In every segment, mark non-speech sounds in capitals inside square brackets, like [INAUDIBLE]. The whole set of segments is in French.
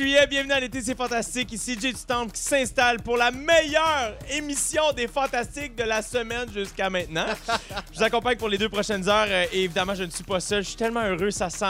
27 juillet, bienvenue à l'été, c'est fantastique. Ici Jay du Temple qui s'installe pour la meilleure émission des fantastiques de la semaine jusqu'à maintenant. [LAUGHS] je vous accompagne pour les deux prochaines heures euh, et évidemment, je ne suis pas seul. Je suis tellement heureux. Ça sent,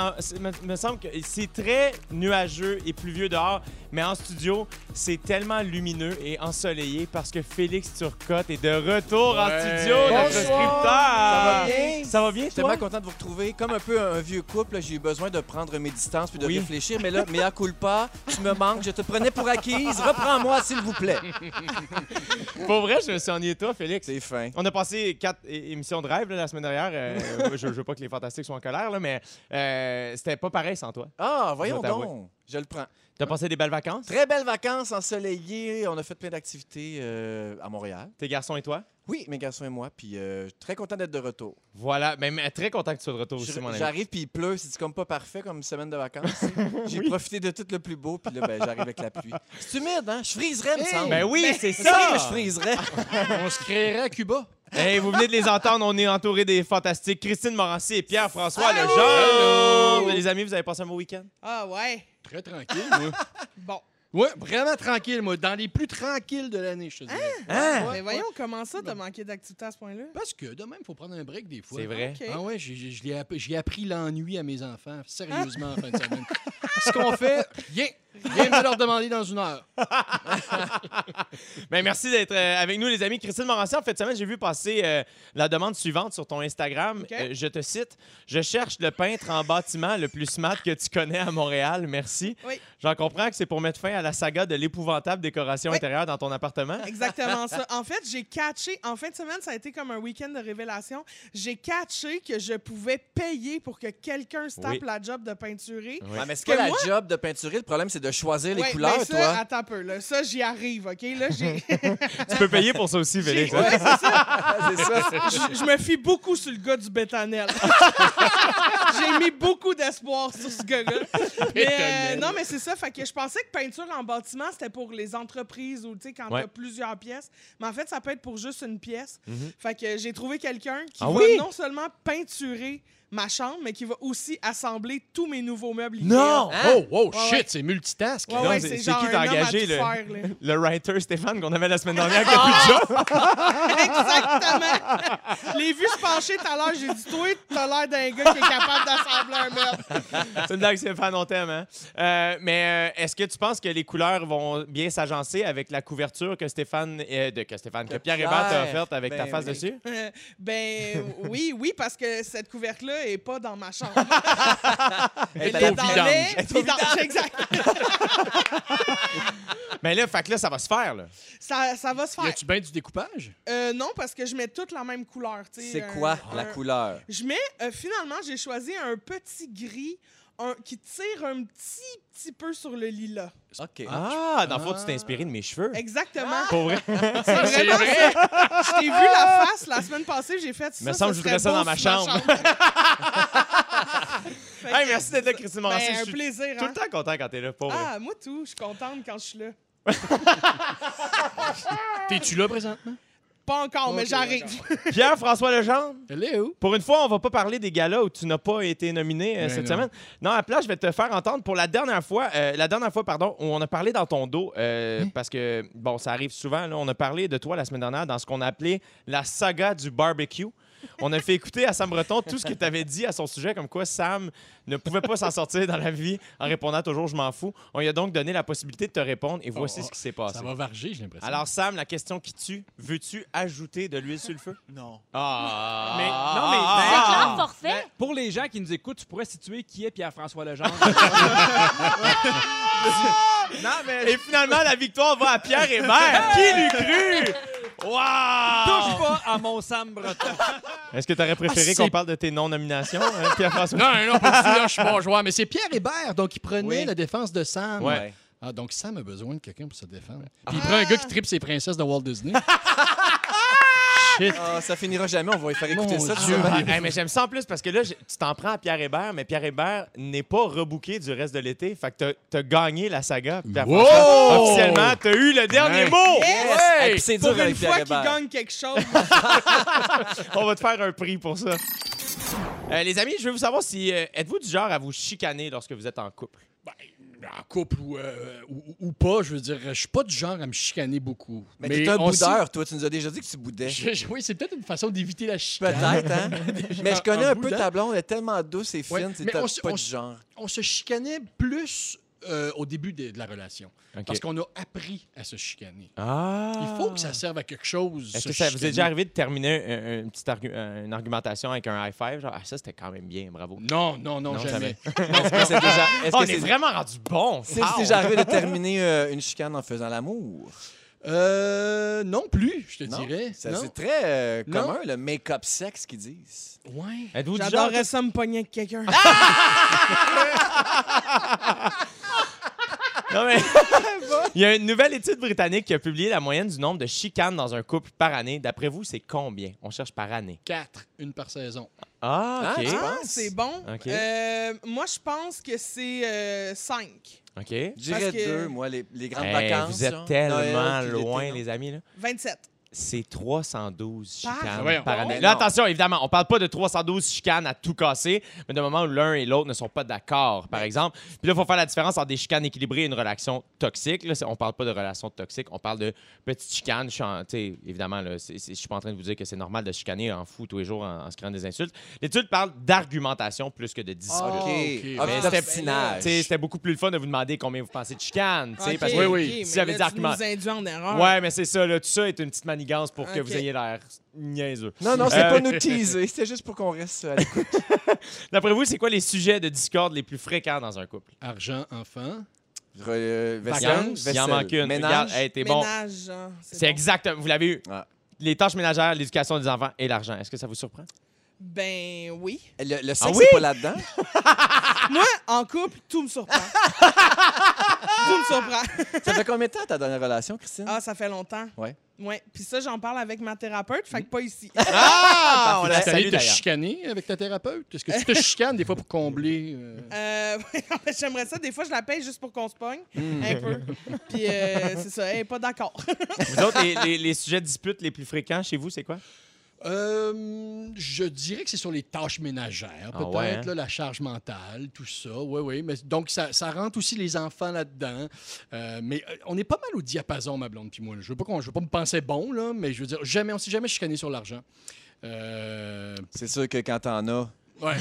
me semble que c'est très nuageux et pluvieux dehors, mais en studio, c'est tellement lumineux et ensoleillé parce que Félix Turcotte est de retour en studio, notre Bonsoir. scripteur. Ça va bien? Ça va bien, J'étais toi? tellement content de vous retrouver. Comme un peu un vieux couple, j'ai eu besoin de prendre mes distances puis de Oui. réfléchir. Mais là, mea culpa, tu me manques, je te prenais pour acquise. Reprends-moi, s'il vous plaît. [LAUGHS] Pour vrai, je me suis ennuyé de toi, Félix. C'est fin. On a passé quatre émissions de rêve là, la semaine dernière. Euh, [LAUGHS] je, je veux pas que les fantastiques soient en colère, là, mais euh, c'était pas pareil sans toi. Ah, voyons Je donc. Je le prends. T'as passé des belles vacances? Très belles vacances ensoleillées. On a fait plein d'activités euh, à Montréal. Tes garçons et toi? Oui, mes garçons et moi. Puis euh, très content d'être de retour. Voilà, mais, mais très content que tu sois de retour aussi, mon ami. J'arrive puis il pleut. C'est comme pas parfait comme semaine de vacances. [LAUGHS] J'ai profité de tout le plus beau. Puis là, ben, j'arrive avec la pluie. C'est humide, hein? Je friserais, me Hey! semble. Ben oui, c'est C'est ça! je friserais. [LAUGHS] On se créerait à Cuba. Hey, vous venez de les entendre, on est entouré des fantastiques. Christine Morancy et Pierre-François! Legendre. Les amis, vous avez passé un beau week-end? Ah ouais. Très tranquille, moi. [LAUGHS] Bon. Ouais, vraiment tranquille, moi. Dans les plus tranquilles de l'année, je te dirais. Hein? Ouais, Mais voyons, ouais. comment ça, t'as manqué d'activité à ce point-là? Parce que de même, il faut prendre un break des fois. C'est vrai. Ah ouais, j'ai appris l'ennui à mes enfants, sérieusement, en fin de [LAUGHS] semaine. Ce qu'on fait, rien. Rien de leur demander dans une heure. [LAUGHS] Ben, merci d'être euh, avec nous, les amis. Christine Morancy, en fait, semaine, j'ai vu passer euh, la demande suivante sur ton Instagram. Euh, je te cite Je cherche le peintre en bâtiment le plus smart que tu connais à Montréal. Merci. Oui. J'en comprends que c'est pour mettre fin à la saga de l'épouvantable décoration Oui. intérieure dans ton appartement. Exactement ça. [LAUGHS] En fait, j'ai catché. En fin de semaine, ça a été comme un week-end de révélation. J'ai catché que je pouvais payer pour que quelqu'un se tape Oui. la job de peinturer. Oui. Ah, mais c'est Que pas la moi- job de peinturer. Le problème, c'est de choisir les Ouais, couleurs, ben ça, toi. Attends un peu. Là. Ça, j'y arrive, OK? Là, j'ai... [LAUGHS] Tu peux payer pour ça aussi, Félix. Ouais, c'est ça. [LAUGHS] c'est ça. je, je me fie beaucoup sur le gars du bétanel. [LAUGHS] J'ai mis beaucoup d'espoir sur ce gars-là. Mais, euh, non, mais c'est ça. Fait que je pensais que peinture en bâtiment, c'était pour les entreprises ou tu sais, quand Ouais. tu as plusieurs pièces. Mais en fait, ça peut être pour juste une pièce. Mhm. Fait que j'ai trouvé quelqu'un qui Ah va oui? non seulement peinturer ma chambre, mais qui va aussi assembler tous mes nouveaux meubles. Non! Oh, oh, shit, ouais. c'est multitask. Ouais, c'est- qui t'a engagé, le- faire. [LAUGHS] Le writer Stéphane qu'on avait la semaine dernière qui a plus de job? [LAUGHS] Exactement! Les vues se pencher tout à l'heure, j'ai dit, toi, t'as l'air d'un gars qui est capable d'assembler un meuble. C'est une blague, Stéphane, on t'aime. Hein? Euh, mais euh, est-ce que tu penses que les couleurs vont bien s'agencer avec la couverture que Stéphane, euh, de, que Stéphane, que Que Pierre Hébert t'a offerte avec ta ben face oui. dessus? Euh, ben oui, oui, parce que cette couverte-là est pas dans ma chambre. [LAUGHS] Elle est Elle est au dans vidange. les Elle est au vidanges, exact. [LAUGHS] Mais là, fait que là, ça va se faire. Là. Ça, ça va se Y faire. a-tu bien du découpage? Euh, non, parce que je mets toutes la même couleur. C'est un- quoi la un- couleur? Je mets, euh, finalement, j'ai choisi un petit gris un- qui tire un petit, petit peu sur le lilas. OK. Ah, dans le fond, tu t'es inspiré de mes cheveux. Exactement. Pour vrai? [LAUGHS] C'est vraiment vrai? ça. Je t'ai vu la face la semaine passée, j'ai fait ça. Me semble que je voudrais ça dans ma chambre. [LAUGHS] Fait Hey, merci d'être là, Christine Morancy. Ben, Je un suis plaisir. tout hein. le temps content quand t'es là, pour vrai. Ah, moi tout. Je suis contente quand je suis là. [LAUGHS] T'es-tu là présentement? Pas encore, mais j'arrive. [LAUGHS] Pierre-François Legendre, où? pour une fois, on va pas parler des galas où tu n'as pas été nominé euh, cette non. semaine. Non, à la place, je vais te faire entendre pour la dernière fois, euh, la dernière fois, pardon, où on a parlé dans ton dos, euh, Hein? parce que, bon, ça arrive souvent, là, on a parlé de toi la semaine dernière dans ce qu'on a appelé la saga du barbecue. On a fait écouter à Sam Breton tout ce que tu avais dit à son sujet, comme quoi Sam ne pouvait pas s'en sortir dans la vie en répondant toujours je m'en fous. On lui a donc donné la possibilité de te répondre et voici Oh, ce qui s'est passé. Ça va varger, j'ai l'impression. Alors Sam, la question qui tue, veux-tu ajouter de l'huile sur le feu? Non. Ah! Mais- non, mais- C'est Ah! clair, forfait. Pour les gens qui nous écoutent, tu pourrais situer qui est Pierre-François Legendre. [LAUGHS] [LAUGHS] non, mais Et finalement, la victoire va à Pierre Hébert. Qui l'eût cru? Wow! touche pas à mon Sam Breton. [LAUGHS] Est-ce que tu aurais préféré Ah, c'est- qu'on parle de tes non-nominations, hein, [LAUGHS] Pierre-François? Non, non, pas du tout, là, je suis bon joueur. Mais c'est Pierre Hébert, donc il prenait Oui. la défense de Sam. Ouais. Ah, donc Sam a besoin de quelqu'un pour se défendre. Puis il prend un gars qui tripe ses princesses de Walt Disney. [LAUGHS] Shit. Ah, ça finira jamais, on va lui faire écouter Mon ça. tu Dieu. Ah, hey, mais j'aime ça en plus parce que là, je- tu t'en prends à Pierre Hébert, mais Pierre Hébert n'est pas rebooké du reste de l'été. Fait que t'as as gagné la saga. Pierre Wow! François. Officiellement, t'as eu le dernier mot. Yes! Hey, puis c'est dur Pour une avec fois qu'il Hébert. gagne quelque chose. [LAUGHS] [LAUGHS] On va te faire un prix pour ça. Euh, les amis, je veux vous savoir si euh, êtes-vous du genre à vous chicaner lorsque vous êtes en couple? En couple ou, euh, ou, ou pas, je veux dire, je suis pas du genre à me chicaner beaucoup. Mais, t'es un boudeur, toi. Tu nous as déjà dit que tu boudais. Je- je- oui, c'est peut-être une façon d'éviter la chicane. Peut-être, hein? [LAUGHS] Mais je connais un peu ta blonde. Elle est tellement douce et Ouais, fine. C'est mais pas on du genre. On se chicanait plus euh, au début de, de la relation. OK. Parce qu'on a appris à se chicaner. Ah! Il faut que ça serve à quelque chose. Est-ce que ça vous est déjà arrivé de terminer un- un- une petite argu- euh, une argumentation avec un high five? Genre, ah, ça, c'était quand même bien, bravo. Non, non, non, Non, jamais. [LAUGHS] Est-ce que c'est déjà, est-ce que on est c'est- vraiment rendu bon! c'est Wow! déjà arrivé de terminer euh, [LAUGHS] une chicane en faisant l'amour? Euh, non plus, je te Non? dirais. Ça, non. C'est très euh, Non. commun, le make-up sexe qu'ils disent. Ouais. Êtes-vous du genre... J'adorerais ça me pogner avec quelqu'un. [LAUGHS] Non, mais... [LAUGHS] Il y a une nouvelle étude britannique qui a publié la moyenne du nombre de chicanes dans un couple par année. D'après vous, c'est combien? On cherche par année. Quatre, une par saison. Ah, OK. Ah, tu Ah, c'est bon. OK. Euh, moi, je pense que c'est 5. OK. Je dirais que- deux, moi, les, les grandes Hey, vacances. vous êtes tellement Noël, puis l'été, loin, non? les amis. Là. 27. C'est 312 Par- chicanes par année. Mais Là, attention, évidemment, on parle pas de 312 chicanes à tout casser, mais de moment où l'un et l'autre ne sont pas d'accord, par exemple. Puis là, il faut faire la différence entre des chicanes équilibrées et une relation toxique. Là, on parle pas de relation toxique, on parle de petites chicanes. Je suis en- évidemment, là, c'est- c'est- je suis pas en train de vous dire que c'est normal de chicaner en fou tous les jours en, en se créant des insultes. L'étude parle d'argumentation plus que de dispute. OK. ok. Ah, Mais puis c'était- d'obstinage. Tu sais, C'était beaucoup plus le fun de vous demander combien vous pensez de chicanes. tu sais, Ok, parce que Oui, oui. mais Si j'avais là, dit argument-. Ouais, mais c'est ça, là, tout ça est une petite manigance pour que vous ayez l'air niaiseux. Non, non, c'est Euh, pas nous [LAUGHS] teaser. C'était juste pour qu'on reste à l'écoute. [LAUGHS] D'après vous, c'est quoi les sujets de discorde les plus fréquents dans un couple? Argent, enfant. Re- euh, Il y en- vacances, il y en vaisselle, manque une. Ménage? Regarde, hey, t'es bon. Ménage, genre, C'est bon. exact. Vous l'avez eu. Ah. Les tâches ménagères, l'éducation des enfants et l'argent. Est-ce que ça vous surprend? Ben oui. Le, le sexe, Ah oui? c'est pas là-dedans? [LAUGHS] Moi, en couple, tout me surprend. Tout me surprend. [LAUGHS] Ça fait combien de temps ta dernière relation, Christine? Ah, ça fait longtemps. Ouais. Ouais. Puis ça, j'en parle avec ma thérapeute, fait que pas ici. Ah! [LAUGHS] On la T'as salue te chicaner avec ta thérapeute? Est-ce que tu te chicanes des fois pour combler? euh, Euh, [LAUGHS] J'aimerais ça. Des fois, je la paye juste pour qu'on se pogne. Hmm. Un peu. Puis euh, c'est ça. Elle est pas d'accord. Vous autres, les, les- les sujets de dispute les plus fréquents chez vous, c'est quoi? Euh, je dirais que c'est sur les tâches ménagères, Ah peut-être, ouais, hein? la charge mentale, tout ça. Oui, oui. Mais, donc, ça, ça rentre aussi les enfants là-dedans. Euh, mais euh, on est pas mal au diapason, ma blonde puis moi. là. Je veux pas qu'on, je veux pas me penser bon, là, mais je veux dire, jamais, on s'est jamais chicané sur l'argent. Euh, C'est sûr que quand t'en as, ouais.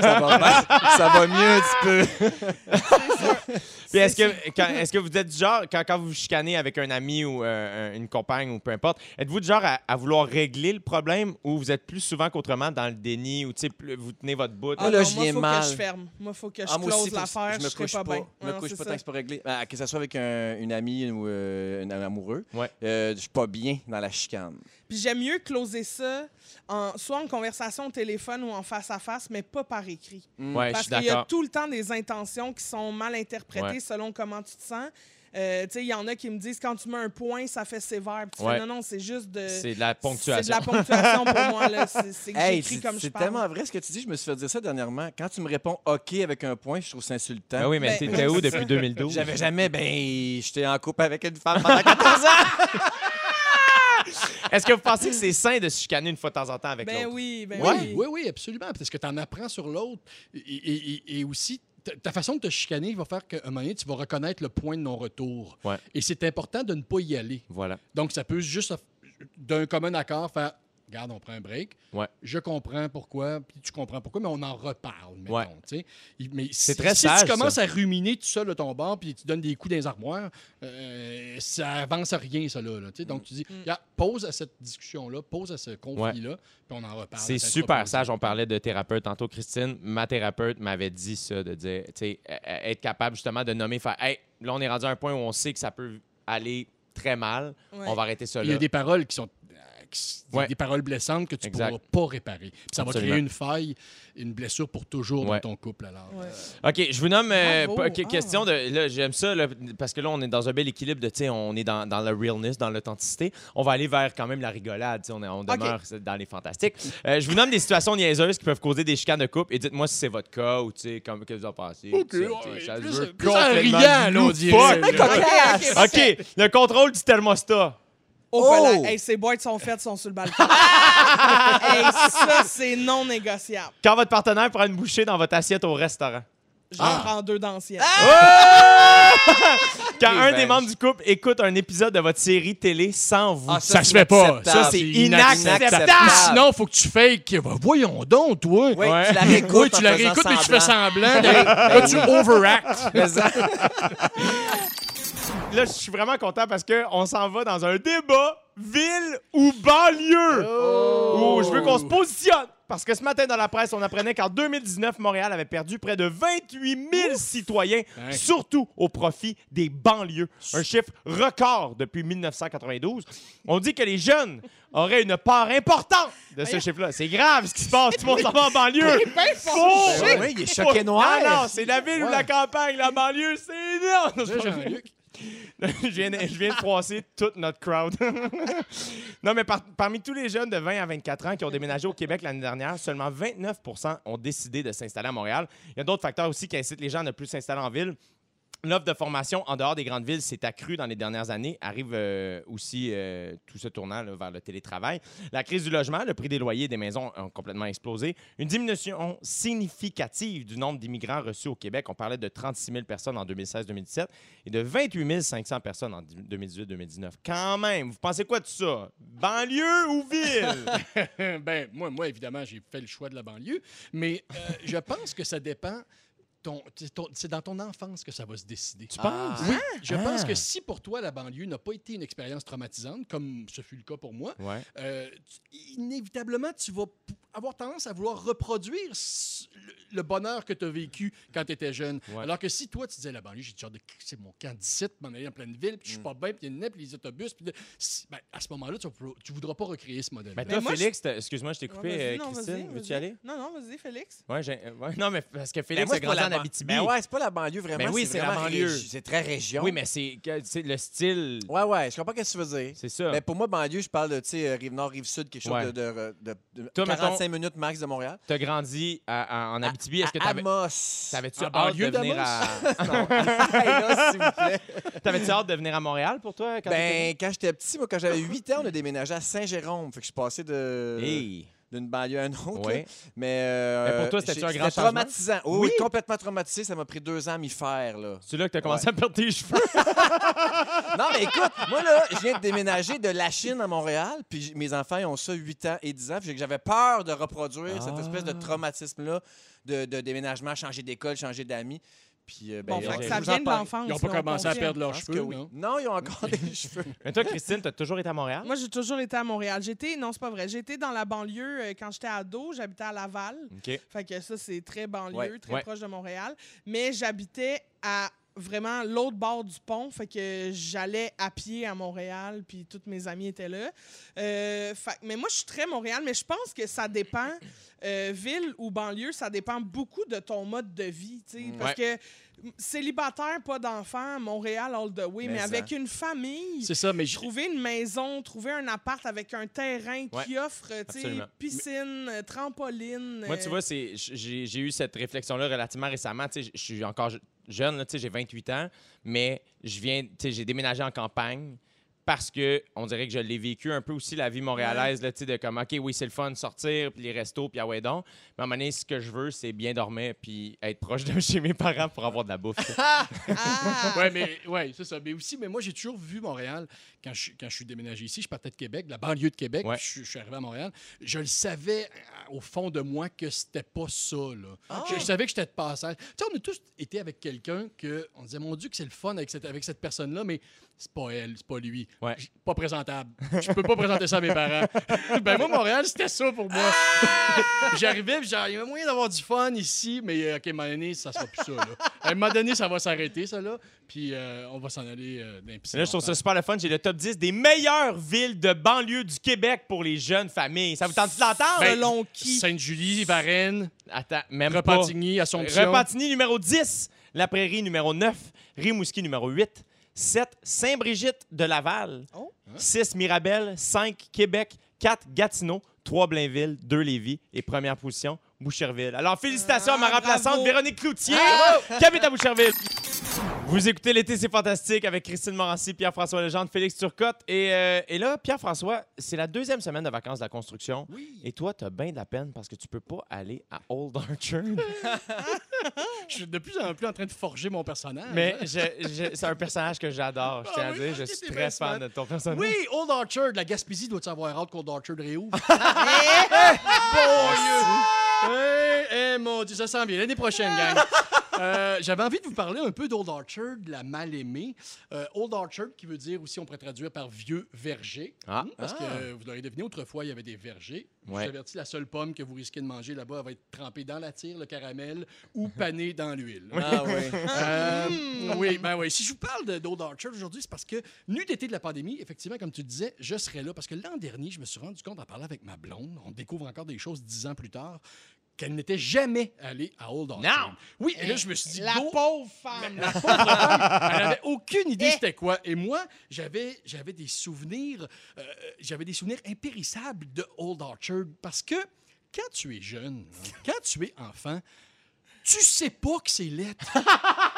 ça va, ça va mieux un petit peu. [LAUGHS] Puis est-ce que, quand- est-ce que vous êtes du genre, quand, quand vous vous chicanez avec un ami ou euh, un- une compagne ou peu importe, êtes-vous du genre à, à vouloir régler le problème ou vous êtes plus souvent qu'autrement dans le déni ou tu sais, plus- vous tenez votre bout? Ah, là, non, je moi, faut mal. que je ferme. Moi, faut que je Ah, close l'affaire. je Je me couche pas, pas. bien. Je me Non, couche pas tant que c'est pas réglé. Ben, que ce soit avec un- une amie ou euh, un amoureux, Ouais. euh, je suis pas bien dans la chicane. Puis j'aime mieux closer ça, en, soit en conversation au téléphone ou en face à face, mais pas par écrit. Mm. Ouais, je Parce qu'il y a tout le temps des intentions qui sont mal interprétées Ouais. selon comment tu te sens. Euh, tu sais, il y en a qui me disent quand tu mets un point, ça fait sévère. Puis tu Ouais. fais, non, non, c'est juste de. C'est de la C'est de ponctuation. la ponctuation pour [LAUGHS] moi. là. C'est c'est que Hey, j'écris comme je c'est tellement vrai ce que tu dis. Je me suis fait dire ça dernièrement. Quand tu me réponds OK avec un point, je trouve ça insultant. Ben oui, mais Ben, t'étais où depuis ça. 2012? J'avais jamais, ben, j'étais en couple avec une femme pendant 14 ans. [LAUGHS] Est-ce que vous pensez que c'est sain de se chicaner une fois de temps en temps avec Ben l'autre? oui, ben Oui, oui. oui, oui, absolument. Parce que tu en apprends sur l'autre. Et, et- et- et aussi, ta- ta façon de te chicaner va faire qu'à un moment donné, tu vas reconnaître le point de non-retour. Ouais. Et c'est important de ne pas y aller. Voilà. Donc, ça peut juste, d'un commun accord, faire Regarde, on prend un break. Ouais. Je comprends pourquoi, puis tu comprends pourquoi, mais on en reparle, mettons, Ouais. Il- Mais C'est si, très si sage, tu commences à ruminer tout seul de ton bord, puis tu donnes des coups dans les armoires, euh, ça avance à rien, ça, là. là. Donc, tu dis, Mm. Regarde, pause à cette discussion-là, pause à ce conflit-là, puis on en reparle. C'est super sage. On parlait de thérapeute tantôt. Christine, ma thérapeute m'avait dit ça, de dire, tu sais, euh, euh, être capable justement de nommer, faire, hey, là, on est rendu à un point où on sait que ça peut aller très mal. Ouais. On va arrêter ça Il y là. a des paroles qui sont qui des- Ouais. des paroles blessantes que tu ne pourras pas réparer. Puis ça va créer une faille, une blessure pour toujours Ouais. dans ton couple. Alors, Ouais. euh, OK, je vous nomme euh, Ah. question de. Là, j'aime ça, là, parce que là, on est dans un bel équilibre de, tu sais, on est dans, dans le realness, dans l'authenticité. On va aller vers quand même la rigolade, on, est- on demeure dans les fantastiques. Euh, je vous nomme des situations niaiseuses qui peuvent causer des chicanes de couple et dites-moi si c'est votre cas ou, tu sais, comme que vous en pensez. OK, ça se plus- veut plus en complètement riant, là, on dirait, OK, le contrôle du thermostat. Oh, Oh! Hey, ces boîtes sont faites, sont sur le balcon. [LAUGHS] hey, ça, c'est non négociable. Quand votre partenaire prend une bouchée dans votre assiette au restaurant. j'en Ah. prends deux d'anciennes. [LAUGHS] Quand Les un des vaches. membres du couple écoute un épisode de votre série télé sans vous. Ah, Ça, c'est se fait pas. inacceptable. Ça, c'est inacceptable. inacceptable. Sinon, faut que tu fakes. Ben, Voyons donc, toi. Oui, Ouais. tu la réécoutes. Oui, tu en la faisant réécoutes, mais tu fais semblant. semblant. [LAUGHS] Là, tu. Mais ça- Là, je suis vraiment content parce qu'on s'en va dans un débat ville ou banlieue. Oh. Où je veux qu'on se positionne. Parce que ce matin dans la presse, on apprenait qu'en 2019, Montréal avait perdu près de 28 000 citoyens, Ouais. surtout au profit des banlieues. Un chiffre record depuis 1992. On dit que les jeunes auraient une part importante de ce chiffre-là. C'est grave ce qui se passe. Tout le monde s'en va en banlieue. [LAUGHS] Faut- Ben oui, il est choqué noir. Non, non, c'est la ville ou la campagne. La banlieue, c'est énorme. [LAUGHS] Je, viens de, froisser toute notre crowd. [LAUGHS] non, mais par- parmi tous les jeunes de 20 à 24 ans qui ont déménagé au Québec l'année dernière, seulement 29% ont décidé de s'installer à Montréal. Il y a d'autres facteurs aussi qui incitent les gens à ne plus s'installer en ville. L'offre de formation en dehors des grandes villes s'est accrue dans les dernières années. Arrive euh, aussi euh, tout ce tournant vers le télétravail. La crise du logement, le prix des loyers des maisons ont complètement explosé. Une diminution significative du nombre d'immigrants reçus au Québec. On parlait de 36 000 personnes en 2016-2017 et de 28 500 personnes en 2018-2019. Quand même, vous pensez quoi de ça? Banlieue ou ville? [LAUGHS] ben, moi, moi, évidemment, j'ai fait le choix de la banlieue, mais euh, je pense que ça dépend. Ton- c'est ton- C'est dans ton enfance que ça va se décider. Tu penses? Oui. Je Ah. pense que si pour toi, la banlieue n'a pas été une expérience traumatisante, comme ce fut le cas pour moi, ouais. euh, tu- inévitablement, tu vas avoir tendance à vouloir reproduire le, le bonheur que tu as vécu quand tu étais jeune. Ouais. Alors que si toi, tu disais la banlieue, j'ai genre de c'est mon camp d'ici, m'en aller en pleine ville, puis je suis pas bien, puis il y a une nez, puis les autobus, puis de- si- ben, à ce moment-là, tu, vas- tu voudras pas recréer ce modèle. Ben, Mais toi, moi, Félix, excuse-moi, je t'ai coupé. euh, non, vas-y, Christine, veux-tu y vas-y. aller? Non, non, vas-y, Félix. Ouais, euh, non, mais parce que Félix a grandi en Abitibi. Ben ouais, c'est pas la banlieue vraiment. Ben oui, c'est la vraiment banlieue. C'est très région. Oui, mais c'est le style. Ouais, ouais, je comprends ce que tu veux dire. C'est ça. Mais pour moi, banlieue, je parle de tu sais, Rive-Nord, Rive-Sud, quelque chose Ouais. de, de, de- de Toi, 45 minutes max de Montréal. T'as grandi à- à- en Abitibi. Est-ce que t'avais. Amos. T'avais-tu hâte banlieue de venir à... [LAUGHS] Non. Hey, là, s'il vous plaît. T'avais-tu hâte de venir à Montréal pour toi? Quand Ben, quand j'étais petit, moi, quand j'avais 8 ans, on a déménagé à Saint-Jérôme. Fait que je suis passé de... Hey! D'une banlieue à une autre. Mais, euh, Mais pour toi, c'était-tu j'ai- un grand c'était changement? traumatisant. Oui, Oui. oui, complètement traumatisé. Ça m'a pris deux ans à m'y faire. C'est là que t'as commencé à perdre tes cheveux. [LAUGHS] non, mais écoute, moi, là, je viens de déménager de la Chine à Montréal. Puis mes enfants, ils ont ça 8 ans et 10 ans. Puis j'avais peur de reproduire cette Ah. espèce de traumatisme-là de, de déménagement, changer d'école, changer d'amis. Puis, euh, ben, Bon, ça vient en de l'enfance. Ils n'ont pas commencé à perdre leurs cheveux, oui. non? Non, ils ont encore des cheveux. [LAUGHS] Mais toi, Christine, t'as toujours été à Montréal? Moi, j'ai toujours été à Montréal. J'étais, non, c'est pas vrai. J'étais dans la banlieue euh, quand j'étais ado. J'habitais à Laval. OK. Fait que ça, c'est très banlieue, Ouais. très Ouais. proche de Montréal. Mais j'habitais à vraiment l'autre bord du pont. Fait que j'allais à pied à Montréal, puis tous mes amis étaient là. Euh, fait- mais moi, je suis très Montréal, mais je pense que ça dépend, euh, ville ou banlieue, ça dépend beaucoup de ton mode de vie. tu sais. Parce que célibataire, pas d'enfant, Montréal all the way, Mais mais, ça. avec une famille. C'est ça, mais je- Trouver une maison, trouver un appart avec un terrain Ouais, qui offre tu sais, absolument. piscine, trampoline. Moi, tu euh, vois, j'ai, eu cette réflexion-là relativement récemment. Je suis encore jeune, j'ai 28 ans, mais je viens, j'ai déménagé en campagne parce que on dirait que je l'ai vécu un peu aussi la vie montréalaise là, de comme ok oui c'est le fun de sortir puis les restos puis ah ouais donc mais à un moment donné ce que je veux c'est bien dormir puis être proche de [LAUGHS] chez mes parents pour avoir de la bouffe. [LAUGHS] Ah! Ouais, mais ouais, c'est ça. Mais aussi, mais moi, j'ai toujours vu Montréal quand je, quand je suis déménagé ici. Je partais de Québec, de la banlieue de Québec. Ouais. puis Je, je suis arrivé à Montréal. Je le savais euh, au fond de moi que c'était pas ça. Là. Ah. Je, je savais que j'étais de passage. Tu sais, on a tous été avec quelqu'un que on disait, mon Dieu, que c'est le fun avec cette, avec cette personne-là, mais c'est pas elle, c'est pas lui. Ouais. Pas présentable. Je peux pas présenter ça à mes parents. [LAUGHS] ben moi, Montréal, c'était ça pour moi. [LAUGHS] J'arrivais, puis genre, il y avait moyen d'avoir du fun ici, mais euh, OK, à un moment donné, ça sera plus ça. Là. À un moment donné, ça va s'arrêter, ça, là. Puis euh, on va s'en aller euh, les piscines Là, je trouve ça super le fun. J'ai le top 10 des meilleures villes de banlieue du Québec pour les jeunes familles. Ça vous tente de l'entendre? Ben, Selon qui? Sainte-Julie, Varennes, Attends, même pas. Repentigny, Assomption. Repentigny numéro 10, La Prairie numéro 9, Rimouski numéro 8, 7, Saint-Brigitte de Laval, Oh. 6, Mirabel, 5, Québec, 4, Gatineau, 3, Blainville, 2, Lévis et première position, Boucherville. Alors, félicitations à ma Ah, remplaçante bravo. Véronique Cloutier, qui habite à Boucherville? Vous écoutez L'été, c'est fantastique avec Christine Morancy, Pierre-François Legendre, Félix Turcotte. Et, euh, et là, Pierre-François, c'est la deuxième semaine de vacances de la construction. Oui. Et toi, t'as bien de la peine parce que tu peux pas aller à Old Orchard. [LAUGHS] Je suis de plus en plus en train de forger mon personnage. Mais je- je- c'est un personnage que j'adore. Je tiens Ah à dire, je suis très fan de ton personnage. Oui, Old Orchard, la Gaspésie doit savoir hâte qu'Old Orchard réouvre? [LAUGHS] Hey, hey, mon Dieu, ça sent bien. L'année prochaine, gang. Euh, J'avais envie de vous parler un peu d'Old Orchard, la mal-aimée. Euh, Old Orchard, qui veut dire aussi, on pourrait traduire par vieux verger. Ah. Hmm, Parce Ah. que euh, vous l'aurez deviné, autrefois, il y avait des vergers. Je Ouais. vous avertis, la seule pomme que vous risquez de manger là-bas, va être trempée dans la tire, le caramel, ou [LAUGHS] panée dans l'huile. Ah oui. [LAUGHS] Euh, oui, ben oui. Si je vous parle d'Old Orchard aujourd'hui, c'est parce que, nu d'été de la pandémie, effectivement, comme tu disais, je serais là. Parce que l'an dernier, je me suis rendu compte en parlant avec ma blonde, on découvre encore des choses dix ans plus tard, qu'elle n'était jamais allée à Old Orchard. Non! Oui, et là, je me suis dit, La go- pauvre femme. la pauvre femme, elle avait [LAUGHS] aucune idée c'était quoi. Et moi, j'avais, j'avais des souvenirs, euh, j'avais des souvenirs impérissables de Old Orchard parce que quand tu es jeune, hein, quand tu es enfant, tu sais pas que c'est lettre. [LAUGHS]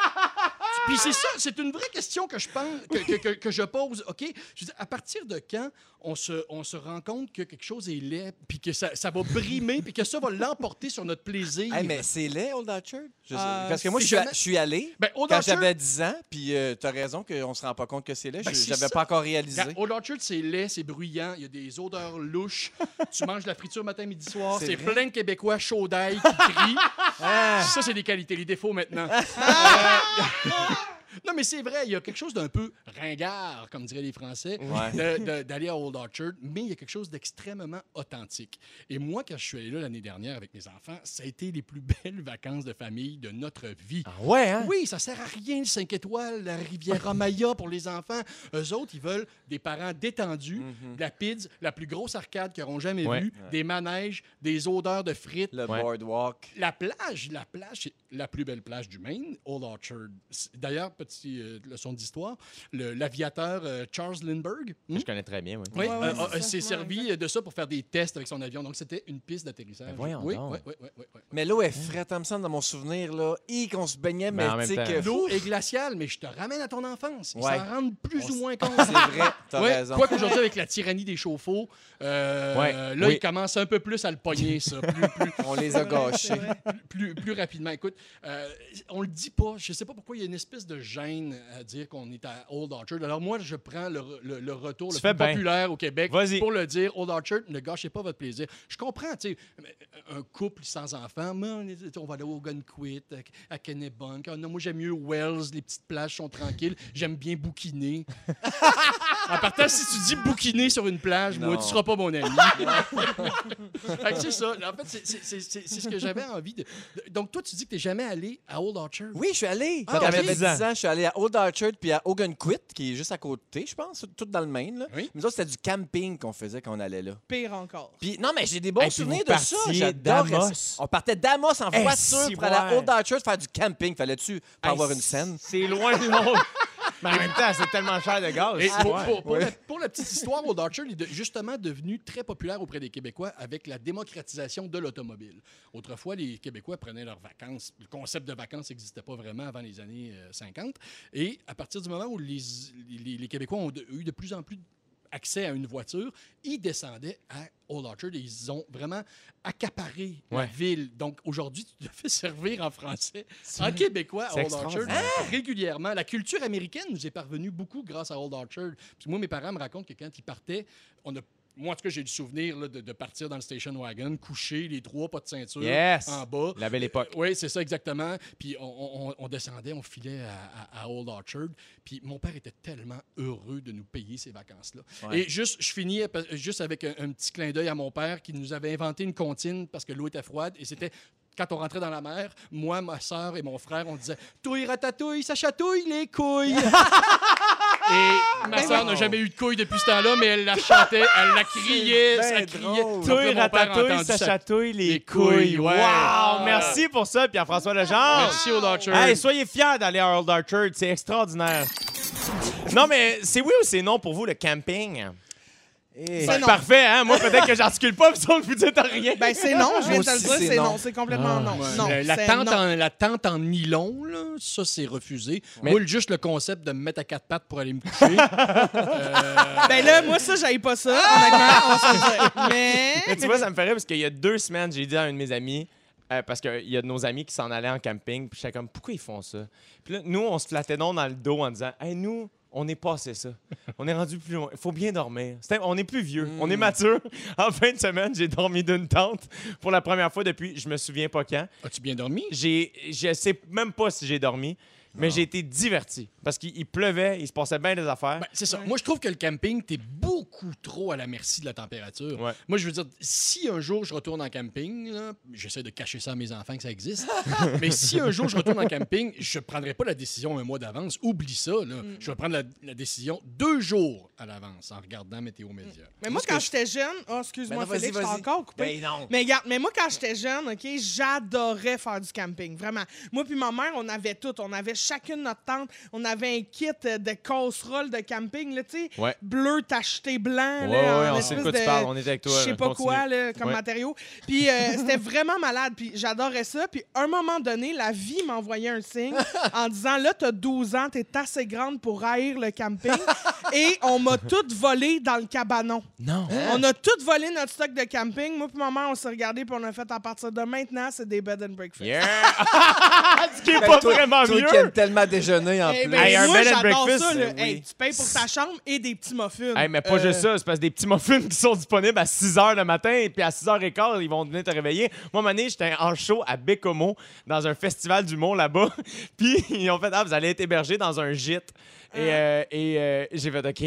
Puis c'est ça, c'est une vraie question que je pense, que, que- que- que je pose. OK? Je à partir de quand on se, on se rend compte que quelque chose est laid, puis que ça, ça va brimer, puis que ça va l'emporter sur notre plaisir? Hey, mais c'est laid, Old Orchard? Je sais- Euh, Parce que moi, je suis, jamais- je suis allé Ben, Old quand Orchard- j'avais 10 ans, puis euh, t'as raison qu'on se rend pas compte que c'est laid. Ben, Je ça. pas encore réalisé. Old Orchard, c'est laid, c'est bruyant, il y a des odeurs louches. [LAUGHS] tu manges de la friture matin, midi, soir. C'est plein de Québécois chauds d'ail qui crient. [LAUGHS] Ah. Ça, c'est des qualités. Les défauts, maintenant. [LAUGHS] Euh, non, mais c'est vrai, il y a quelque chose d'un peu ringard, comme diraient les Français, Ouais. de- d'aller à Old Orchard, mais il y a quelque chose d'extrêmement authentique. Et moi, quand je suis allé là l'année dernière avec mes enfants, ça a été les plus belles vacances de famille de notre vie. Ah ouais, hein? Oui, ça sert à rien, le 5 étoiles, la rivière Maya pour les enfants. Eux autres, ils veulent des parents détendus, de la pizza, la plus grosse arcade qu'ils n'auront jamais Ouais. vue, des manèges, des odeurs de frites. Le Ouais. boardwalk. La plage, la plage, c'est la plus belle plage du Maine, Old Orchard. D'ailleurs, petite leçon d'histoire, l'aviateur euh, Charles Lindbergh, hmm? Je connais très bien, oui. Oui, Ouais, ouais, euh, c'est euh, s'est Ouais, servi de ça pour faire des tests avec son avion. Donc, c'était une piste d'atterrissage. Ben voyons oui, donc. oui, oui, oui, oui, oui. Mais l'eau est frette, ça me semble, dans mon souvenir, là. Et qu'on se baignait, Ben, en mais que... L'eau est glaciale, mais je te ramène à ton enfance. Ils Ouais. s'en rendent plus On ou moins [LAUGHS] compte. C'est vrai, t'as Ouais, raison. Quoi qu'aujourd'hui, avec la tyrannie des chauffe-eau, euh, Ouais, là, oui. ils commencent un peu plus à le pogner, ça, plus, [LAUGHS] plus, On les a gâchés. plus, plus rapidement. Écoute, euh, on le dit pas. Je sais pas pourquoi il y a une espèce de gêne à dire qu'on est à Old Orchard. Alors moi, je prends le, re- le- le retour Tu le plus bien. populaire au Québec pour le dire. Old Orchard, ne gâchez pas votre plaisir. Je comprends, tu sais, un couple sans enfants, on, est- on va aller au Gunquit, à, à Kennebunk. Ah non, moi, j'aime mieux Wells, les petites plages sont tranquilles. J'aime bien bouquiner. [LAUGHS] en partant, si tu dis bouquiner sur une plage, moi, Non. tu seras pas mon ami. [LAUGHS] [LAUGHS] Fait que c'est ça. En fait, c'est- ce que j'avais envie de... Donc, toi, tu dis que tu n'es jamais allé à Old Orchard? Oui, je suis allé. Ah, Quand j'avais 10 10 ans. Je suis allé à Old Orchard puis à Ogunquit, qui est juste à côté, je pense, tout dans le Maine. Là. Oui. Mais ça, c'était du camping qu'on faisait quand on allait là. Pire encore. Puis, non, mais j'ai des bons Hey, souvenirs de ça. J'adorais ça. On partait d'Amos en Eh, voiture pour aller à. Old Orchard faire du camping. Fallait-tu pas Hey, avoir une scène? C'est loin de. Mais en même temps, c'est tellement cher de gaz. Et pour, Ouais. pour- pour Ouais. la, pour la petite histoire, Old Orchard est de- justement devenu très populaire auprès des Québécois avec la démocratisation de l'automobile. Autrefois, les Québécois prenaient leurs vacances. Le concept de vacances n'existait pas vraiment avant les années euh, 50. Et à partir du moment où les, les- les Québécois ont eu de plus en plus accès à une voiture, ils descendaient à Old Orchard et ils ont vraiment accaparé la ville. Donc aujourd'hui, tu te fais [LAUGHS] servir en français, en québécois à Old Orchard [LAUGHS] régulièrement. La culture américaine nous est parvenue beaucoup grâce à Old Orchard. Puis moi, mes parents me racontent que quand ils partaient, on a moi, en tout cas, j'ai le souvenir là, de, de partir dans le station wagon, coucher, les trois, pas de ceinture, Yes! en bas. La belle époque. oui, c'est ça exactement. Puis on, on- on descendait, on filait à, à- à Old Orchard. Puis mon père était tellement heureux de nous payer ces vacances-là. Ouais. Et juste, je finis pa- juste avec un, un petit clin d'œil à mon père qui nous avait inventé une comptine parce que l'eau était froide. Et c'était quand on rentrait dans la mer, moi, ma soeur et mon frère, on disait Touille, ratatouille, ça chatouille les couilles. [LAUGHS] Et ma soeur n'a jamais eu de couilles depuis ce temps-là, mais elle la chantait, elle la criait, ben ça criait. Touille, ratatouille, ça chatouille les, les couilles. couilles, ouais. Wow! Merci pour ça, Pierre-François Legendre. Merci Old Orchard. Hey, soyez fiers d'aller à Old Orchard, c'est extraordinaire. Non, mais c'est oui ou c'est non pour vous le camping? C'est non. Parfait, hein? Moi, peut-être que j'articule pas, puis ça, vous dites rien. Ben, c'est non, je viens de te le dire, c'est non. non. C'est complètement non. Ouais. non Euh, la, tente non. en, la tente en nylon, là, ça, c'est refusé. Mais- Moi, juste le concept de me mettre à quatre pattes pour aller me coucher. [LAUGHS] euh, Ben là, moi, ça, j'aille pas ça, on dire. Mais... Mais tu vois, ça me ferait parce qu'il y a deux semaines, j'ai dit à un de mes amis, euh, parce qu'il y a de nos amis qui s'en allaient en camping, puis j'étais comme, pourquoi ils font ça? Puis là, nous, on se flattait donc dans le dos en disant, hey, nous, on est passé ça. On est rendu plus loin. Il faut bien dormir. On est plus vieux. On est mature. [LAUGHS] En fin de semaine, j'ai dormi d'une tente pour la première fois depuis, je me souviens pas quand. As-tu bien dormi? J'ai, je sais même pas si j'ai dormi, mais j'ai été diverti parce qu'il il pleuvait, il se passait bien des affaires. Ben, c'est ça. Moi, je trouve que le camping, t'es beaucoup trop à la merci de la température. Ouais. Moi, je veux dire, si un jour je retourne en camping, là, j'essaie de cacher ça à mes enfants que ça existe, [LAUGHS] mais si un jour je retourne en camping, je ne prendrai pas la décision un mois d'avance. Oublie ça. Là. Je vais prendre la, la décision deux jours à l'avance en regardant Météo Média. Mais moi, quand j'étais jeune... Oh, excuse-moi, Ben Félix, je encore coupé. Ben non. Mais regarde, mais moi, quand j'étais jeune, OK, j'adorais faire du camping, vraiment. Moi puis ma mère, on avait tout. On avait chacune notre tente. On avait un kit euh, de casseroles de camping, là, tu sais, Ouais. bleu tacheté blanc. Ouais, là, ouais, en on sait de quoi tu parles. On était avec toi. Je sais pas continue. quoi, là, comme matériau. Puis euh, [LAUGHS] c'était vraiment malade. Puis j'adorais ça. Puis à un moment donné, la vie m'envoyait un signe [LAUGHS] en disant Là, t'as 12 ans, t'es assez grande pour haïr le camping. Et on m'a [LAUGHS] tout volé dans le cabanon. Non. On a tout volé notre stock de camping. Moi puis ma mère, on s'est regardé puis on a fait à partir de maintenant, c'est des bed and breakfast. Yeah! Ce qui est Ben, pas toi- vraiment toi mieux. Tellement déjeuner en Eh plus. ben, Hey, un moi, bed and j'adore breakfast, ça. là. euh, oui. Hey, tu payes pour ta chambre et des petits muffins. Hey, mais pas Euh, juste ça, c'est parce que des petits muffins qui sont disponibles à 6 h le matin et puis à 6 h 15 ils vont venir te réveiller. Moi, donné, j'étais en show à Bécomo dans un festival d'humour là-bas. [LAUGHS] puis ils ont fait Ah, vous allez être hébergé dans un gîte. Et, euh, et euh, j'ai fait OK.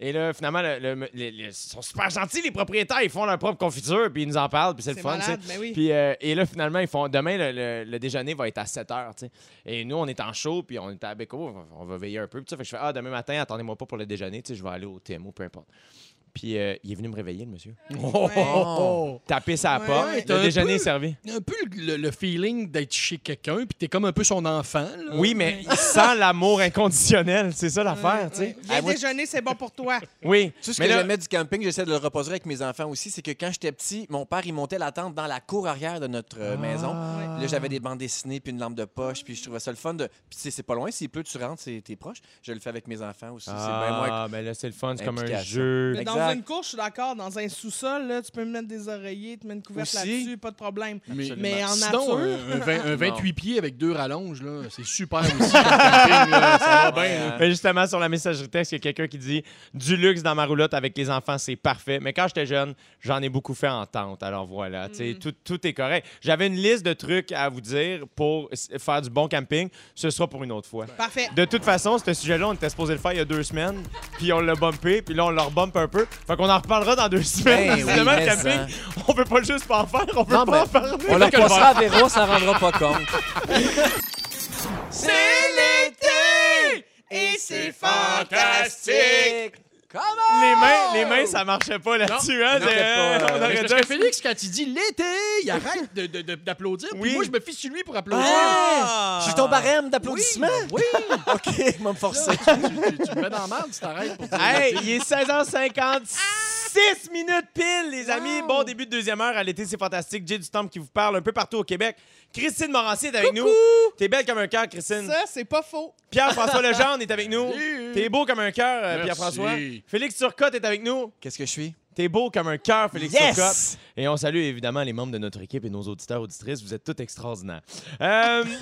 Et là, finalement, le- le- ils sont super gentils, les propriétaires. Ils font leur propre confiture, puis ils nous en parlent, puis c'est le C'est fun. tu sais. malade, mais oui. Puis, euh, et là, finalement, ils font demain, le, le- le déjeuner va être à 7 h. Et nous, on est en show, puis on est à Béco, on va veiller un peu. Puis ça, fait que je fais Ah, demain matin, attendez-moi pas pour le déjeuner, tu sais, je vais aller au TMO, peu importe. Puis euh, il est venu me réveiller, le monsieur. Oh. Taper sa Ouais, porte. ouais. Le un déjeuner peu- est servi. Un peu le, le feeling d'être chez quelqu'un, puis t'es comme un peu son enfant. là. Oui, mais il sent l'amour inconditionnel. C'est ça l'affaire, tu sais. Ouais. Viens Ah, déjeuner, c'est bon pour toi. Oui. Tout ce mais que là- j'aimais du camping, j'essaie de le reproduire avec mes enfants aussi, c'est que quand j'étais petit, mon père, il montait la tente dans la cour arrière de notre euh, maison. Puis Là, j'avais des bandes dessinées, puis une lampe de poche, puis je trouvais ça le fun de... Puis tu sais, c'est pas loin, s'il pleut, tu rentres, c'est- t'es proche. Je le fais avec mes enfants aussi, c'est bien moins... Ah, mais là, c'est le fun. C'est comme un jeu. Mais dans une cour, je suis d'accord. Dans un sous-sol, là, tu peux me mettre des oreillers, tu mets une couverte Aussi. là-dessus, pas de problème. Mais, Mais en sinon, nature. un, un vingt- un [LAUGHS] Non. 28 pieds avec deux rallonges, là, c'est super aussi. comme camping, là, ça va [LAUGHS] bien. là. Mais justement, sur la messagerie texte, il y a quelqu'un qui dit Du luxe dans ma roulotte avec les enfants, c'est parfait. Mais quand j'étais jeune, j'en ai beaucoup fait en tente. Alors voilà, tu sais, Mm. tout, tout est correct. J'avais une liste de trucs à vous dire pour s- faire du bon camping. Ce sera pour une autre fois. Parfait. De toute façon, ce sujet-là, on était supposé le faire il y a deux semaines, puis on l'a bumpé, puis là, on le rebump un peu. Fait qu'on en reparlera dans deux semaines. Ben oui, le camping, on peut pas juste pas en faire, on peut Non, pas ben, en parler. On leur passera à Véro, ça rendra pas compte. C'est l'été! Et c'est fantastique! Les mains, les mains, ça marchait pas là-dessus, hein? on euh, aurait parce que Félix, quand il dit l'été, il arrête de- de- de- d'applaudir. Oui. Puis moi, je me fie sur lui pour applaudir. Ah! Je suis ton barème d'applaudissements? Oui, [LAUGHS] OK, je vais me forcer. tu, tu- tu me mets dans la merde si t'arrêtes pour Hey, il est 16h56 minutes pile, les amis. Bon début de deuxième heure à l'été, c'est fantastique. Jay du Temple qui vous parle un peu partout au Québec. Christine Morancier est avec nous. T'es belle comme un cœur, Christine. Ça, c'est pas faux. Pierre-François [LAUGHS] Legendre est avec nous. T'es beau comme un cœur, euh. Pierre-François. Félix Turcotte est avec nous. Qu'est-ce que je suis? T'es beau comme un cœur, Félix Yes! Turcotte. Et on salue évidemment les membres de notre équipe et nos auditeurs, auditrices. Vous êtes tous extraordinaires. Euh, [LAUGHS]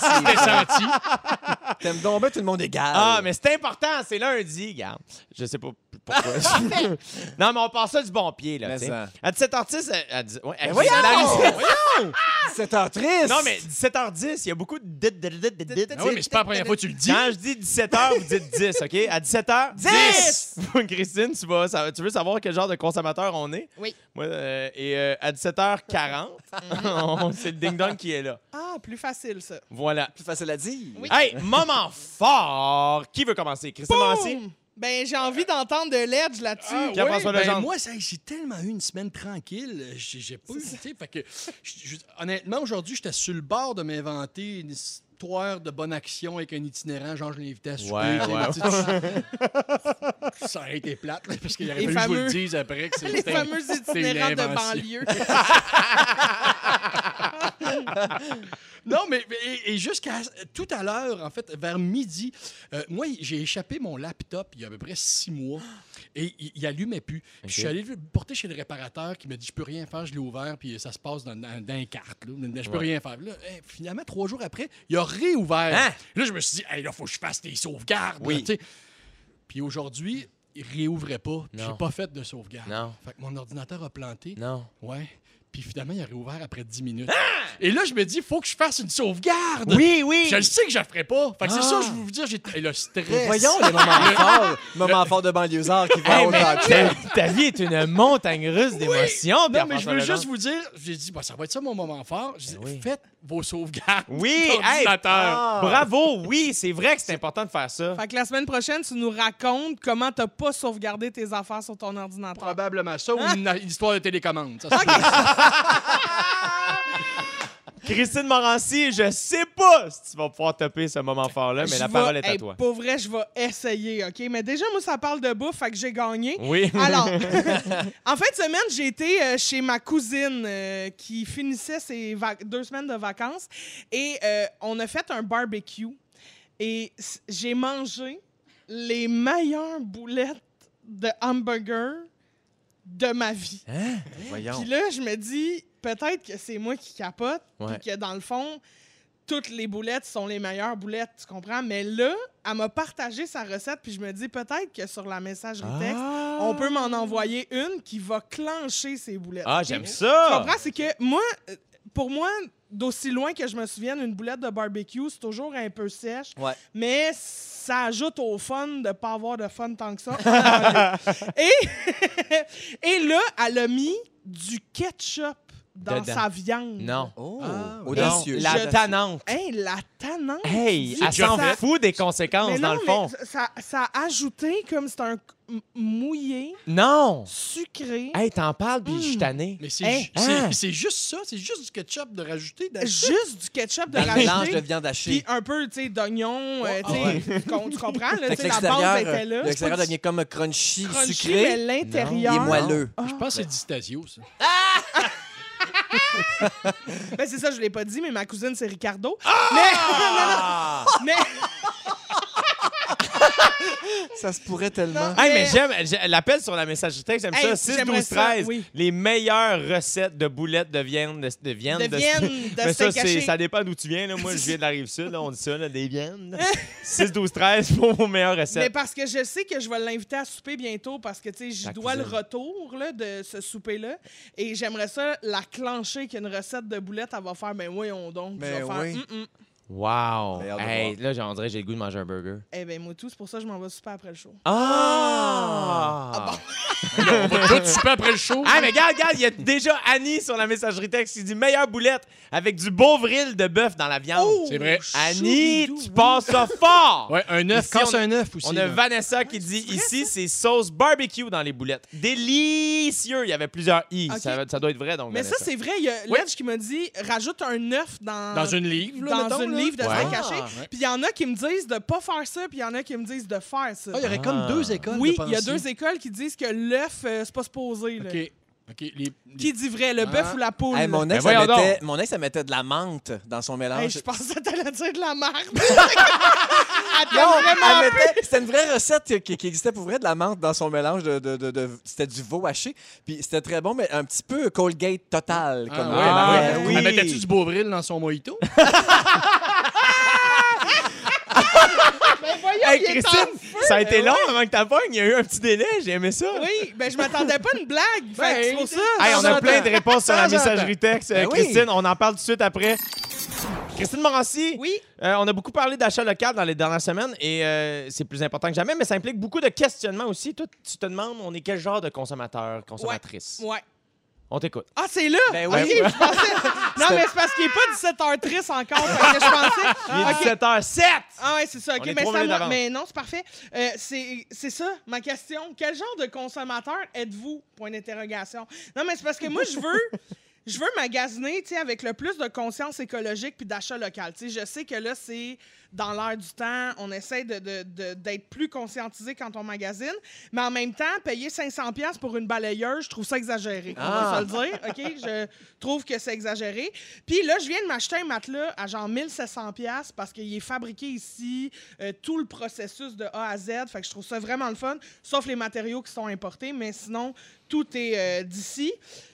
C'était senti. [LAUGHS] T'aimes donc bien tout le monde égal. Ah, mais c'est important, c'est lundi, regarde. Je sais pas pourquoi. [LAUGHS] [LAUGHS] non, mais on part ça du bon pied, là. Ça. À 17h10, elle- elle dit- ouais, voyons! C'est [LAUGHS] un triste. Non, mais 17h10, il y a beaucoup de. dit- dit- dit- dit- dit- Ah oui, mais c'est pas la première fois que tu le dis. Quand je dis 17h, vous dites 10, OK? À 17h, 10! Christine, tu, vas, ça- tu veux savoir quel genre de consommateur on est? Oui. Moi, euh, et euh, à 17h40, on- c'est le ding-dong qui est là. Ah, plus facile, ça. Voilà. Plus facile à dire. Oui. Hey, moment fort! Qui veut commencer? Christine? Boum! Ben, j'ai envie d'entendre de l'edge là-dessus. Ah, Pierre-François ouais, ben, Legendre. moi, ça, j'ai tellement eu une semaine tranquille. J'ai j'ai pas eu, tu sais, fait que, je- je- honnêtement, aujourd'hui, j'étais sur le bord de m'inventer une, trois heures de bonne action avec un itinérant, genre je l'invitais à souper. Ouais, tu sais, ouais. tu sais, Ça aurait été plate, là, parce qu'il aurait Les fallu que je vous le fameux- dise après que [LAUGHS] Les c'était fameux [LAUGHS] c'était une itinérants de invention. banlieue. [LAUGHS] [LAUGHS] Non, mais et, et jusqu'à tout à l'heure, en fait, vers midi, euh, moi, j'ai échappé mon laptop il y a à peu près six mois et il, il allumait plus. Puis Je suis allé le porter chez le réparateur qui m'a dit Je peux rien faire, je l'ai ouvert, puis ça se passe dans, dans, dans les cartes. Là. Je peux Ouais. rien faire. Là, hein, finalement, trois jours après, il a réouvert. Hein? Là, je me suis dit Hey, là, faut que je fasse des sauvegardes. Oui. là. Puis aujourd'hui, il réouvrait pas. J'ai pas fait de sauvegarde. Non. Fait que mon ordinateur a planté. Non. Ouais. Puis finalement, il a réouvert après 10 minutes. Et là, je me dis, il faut que je fasse une sauvegarde. Oui, oui. Puis je le sais que je la ferai pas. Fait que c'est Ah. ça, je veux vous dire, j'ai et le stress. Voyons les moments forts. moments forts de banlieusards qui vont Hey, au mais ta, ta vie est une montagne russe d'émotions. Non, mais je veux juste vous dire, j'ai dit, bah, ça va être ça mon moment fort. J'ai dit, Ben oui. faites vos sauvegardes. Oui, hey. Ah. Bravo, oui, c'est vrai que c'est important de faire ça. Fait que la semaine prochaine, tu nous racontes comment t'as pas sauvegardé tes affaires sur ton ordinateur. Probablement ça ou une, une histoire de télécommande. Ça, [LAUGHS] Christine Morancy, je sais pas si tu vas pouvoir topper ce moment fort-là, mais Je la parole est à hey, toi. Pour vrai, je vais essayer, OK? Mais déjà, moi, ça parle de bouffe, fait que j'ai gagné. Oui. Alors, [LAUGHS] [LAUGHS] en fin de semaine, j'ai été euh, chez ma cousine euh, qui finissait ses vac- deux semaines de vacances et euh, on a fait un barbecue et j'ai mangé les meilleures boulettes de hamburger de ma vie. Voyons. Puis là, je me dis, peut-être que c'est moi qui capote, Ouais. puis que dans le fond, toutes les boulettes sont les meilleures boulettes, tu comprends? Mais là, elle m'a partagé sa recette, puis je me dis, peut-être que sur la messagerie texte, on peut m'en envoyer une qui va clencher ces boulettes. Ah, j'aime Tu ça. comprends? C'est que moi, euh, pour moi, d'aussi loin que je me souvienne, une boulette de barbecue, c'est toujours un peu sèche, Ouais. mais ça ajoute au fun de pas avoir de fun tant que ça. [LAUGHS] et, [LAUGHS] et là, elle a mis du ketchup dans Dedans. sa viande. Non. Oh, Ah, Non, audacieux. la Audacieux. tannante. Hey, la tannante! Hey, elle s'en fout des conséquences, Mais dans le fond. mais ça, ça a ajouté comme c'est un mouillé, Non. sucré. Hey, t'en parles, puis je suis Mm. tanné. Mais c'est Hein? Ah. c'est juste ça. C'est juste du ketchup de rajouter. Juste du ketchup de le mélange de rajouter. viande Puis hachée. un peu, tu sais, d'oignon, euh, Ah tu sais, ouais. tu com- tu comprends, là, la l'extérieur, base euh, était là. l'extérieur devient comme crunchy, Crunchy, mais sucré. l'intérieur... Il est moelleux. Ah. Je pense que c'est du stasio, ça. [LAUGHS] Ben, c'est ça, je l'ai pas dit, mais ma cousine, c'est Ricardo. Ah! Mais, [LAUGHS] mais, Ça se pourrait tellement. Hey, mais Mais- j'aime j'ai- l'appel sur la messagerie texte, j'aime Hey, ça. 6, j'aimerais 12, ça, 13. oui. Les meilleures recettes de boulettes de viande. De, de viande. de viande, [LAUGHS] de Mais ça, steak c'est- haché. ça dépend d'où tu viens. Là. Moi, je viens de la rive sud. Là, on dit ça, là, des viandes. 6, 12, 13 pour vos meilleures Mais recettes. parce que je sais que je vais l'inviter à souper bientôt parce que, tu sais, je Ta dois le cousine. retour là, de ce souper-là. Et j'aimerais ça la clencher qu'une recette de boulettes, elle va faire, ben voyons donc. Puis Ben je vais faire, oui. Hum. Wow. Hey, là, j'en dirais, j'ai le goût de manger un burger. Eh ben moi tout, c'est pour ça que je m'en vais souper après le show. Ah! [LAUGHS] On va tout super après le show. Ah, mais regarde, regarde, il y a déjà Annie sur la messagerie texte qui dit meilleure boulette avec du Beauvril de bœuf dans la viande. Oh, C'est vrai. Annie, tu passes ça fort! Ouais, un œuf. Casse on a- un œuf aussi. On a là. Vanessa qui dit ici, c'est sauce barbecue dans les boulettes. Délicieux! Il y avait plusieurs i. Ça, ça doit être vrai, donc. Mais ça, c'est vrai, il y a Oui. Ledge qui m'a dit rajoute un œuf dans, Dans une livre, là, dans mettons, une là. Livre de Ah. Puis il y en a qui me disent de pas faire ça, puis il y en a qui me disent de faire ça. Ah, il y aurait Ah. comme deux écoles. oui, il y a deux écoles qui disent que l'œuf, euh, c'est pas supposé. Les, les- Qui dit vrai, le bœuf Ah. ou la poule? Hey, mon, Ben ex, elle voyons mettait, mon ex, elle mettait de la menthe dans son mélange. Hey, je pensais que t'allais dire de la marde. [LAUGHS] C'était une vraie recette qui, qui existait pour vrai de la menthe dans son mélange de, de, de- de- c'était du veau haché puis c'était très bon mais un petit peu Colgate total Ah, comme Ah, ouais, ouais, ouais. oui. Elle mettait-tu du Beauvril dans son mojito? [LAUGHS] [LAUGHS] Ben voyons, Hey, il est Christine, en feu. ça a été Ben long ouais. avant que t'appognes. Il y a eu un petit délai. J'ai aimé ça. Oui, ben je m'attendais pas à une blague. Fait que c'est pour ça. Hey, on a plein de réponses sur la messagerie texte. Euh, Ben oui. Christine, on en parle tout de suite après. Christine Morancy, Oui. euh, on a beaucoup parlé d'achat local dans les dernières semaines et euh, c'est plus important que jamais, mais ça implique beaucoup de questionnements aussi. Toi, tu te demandes, on est quel genre de consommateur, consommatrice? Ouais. On t'écoute. Ah, c'est là? Ben oui. je pensais... [LAUGHS] Non, mais c'est parce qu'il n'est pas 17h triste encore. fait que je pensais... [LAUGHS] Il est Ok. 17h07! Ah ouais, c'est ça. OK, mais, moi. mais non, c'est parfait. Euh, c'est c'est ça, ma question. Quel genre de consommateur êtes-vous? Point d'interrogation. Non, mais c'est parce que moi, je veux... je veux magasiner, avec le plus de conscience écologique puis d'achat local. Je sais que là, c'est dans l'air du temps. On essaie de- de- de- d'être plus conscientisé quand on magasine. Mais en même temps, payer 500$ piastres pour une balayeuse, je trouve ça exagéré. On va Ah. se le dire. OK? Je trouve que c'est exagéré. Puis là, je viens de m'acheter un matelas à genre 1700$ piastres parce qu'il est fabriqué ici, euh, tout le processus de A à Z. Fait que je trouve ça vraiment le fun, sauf les matériaux qui sont importés. Mais sinon, tout est euh, d'ici.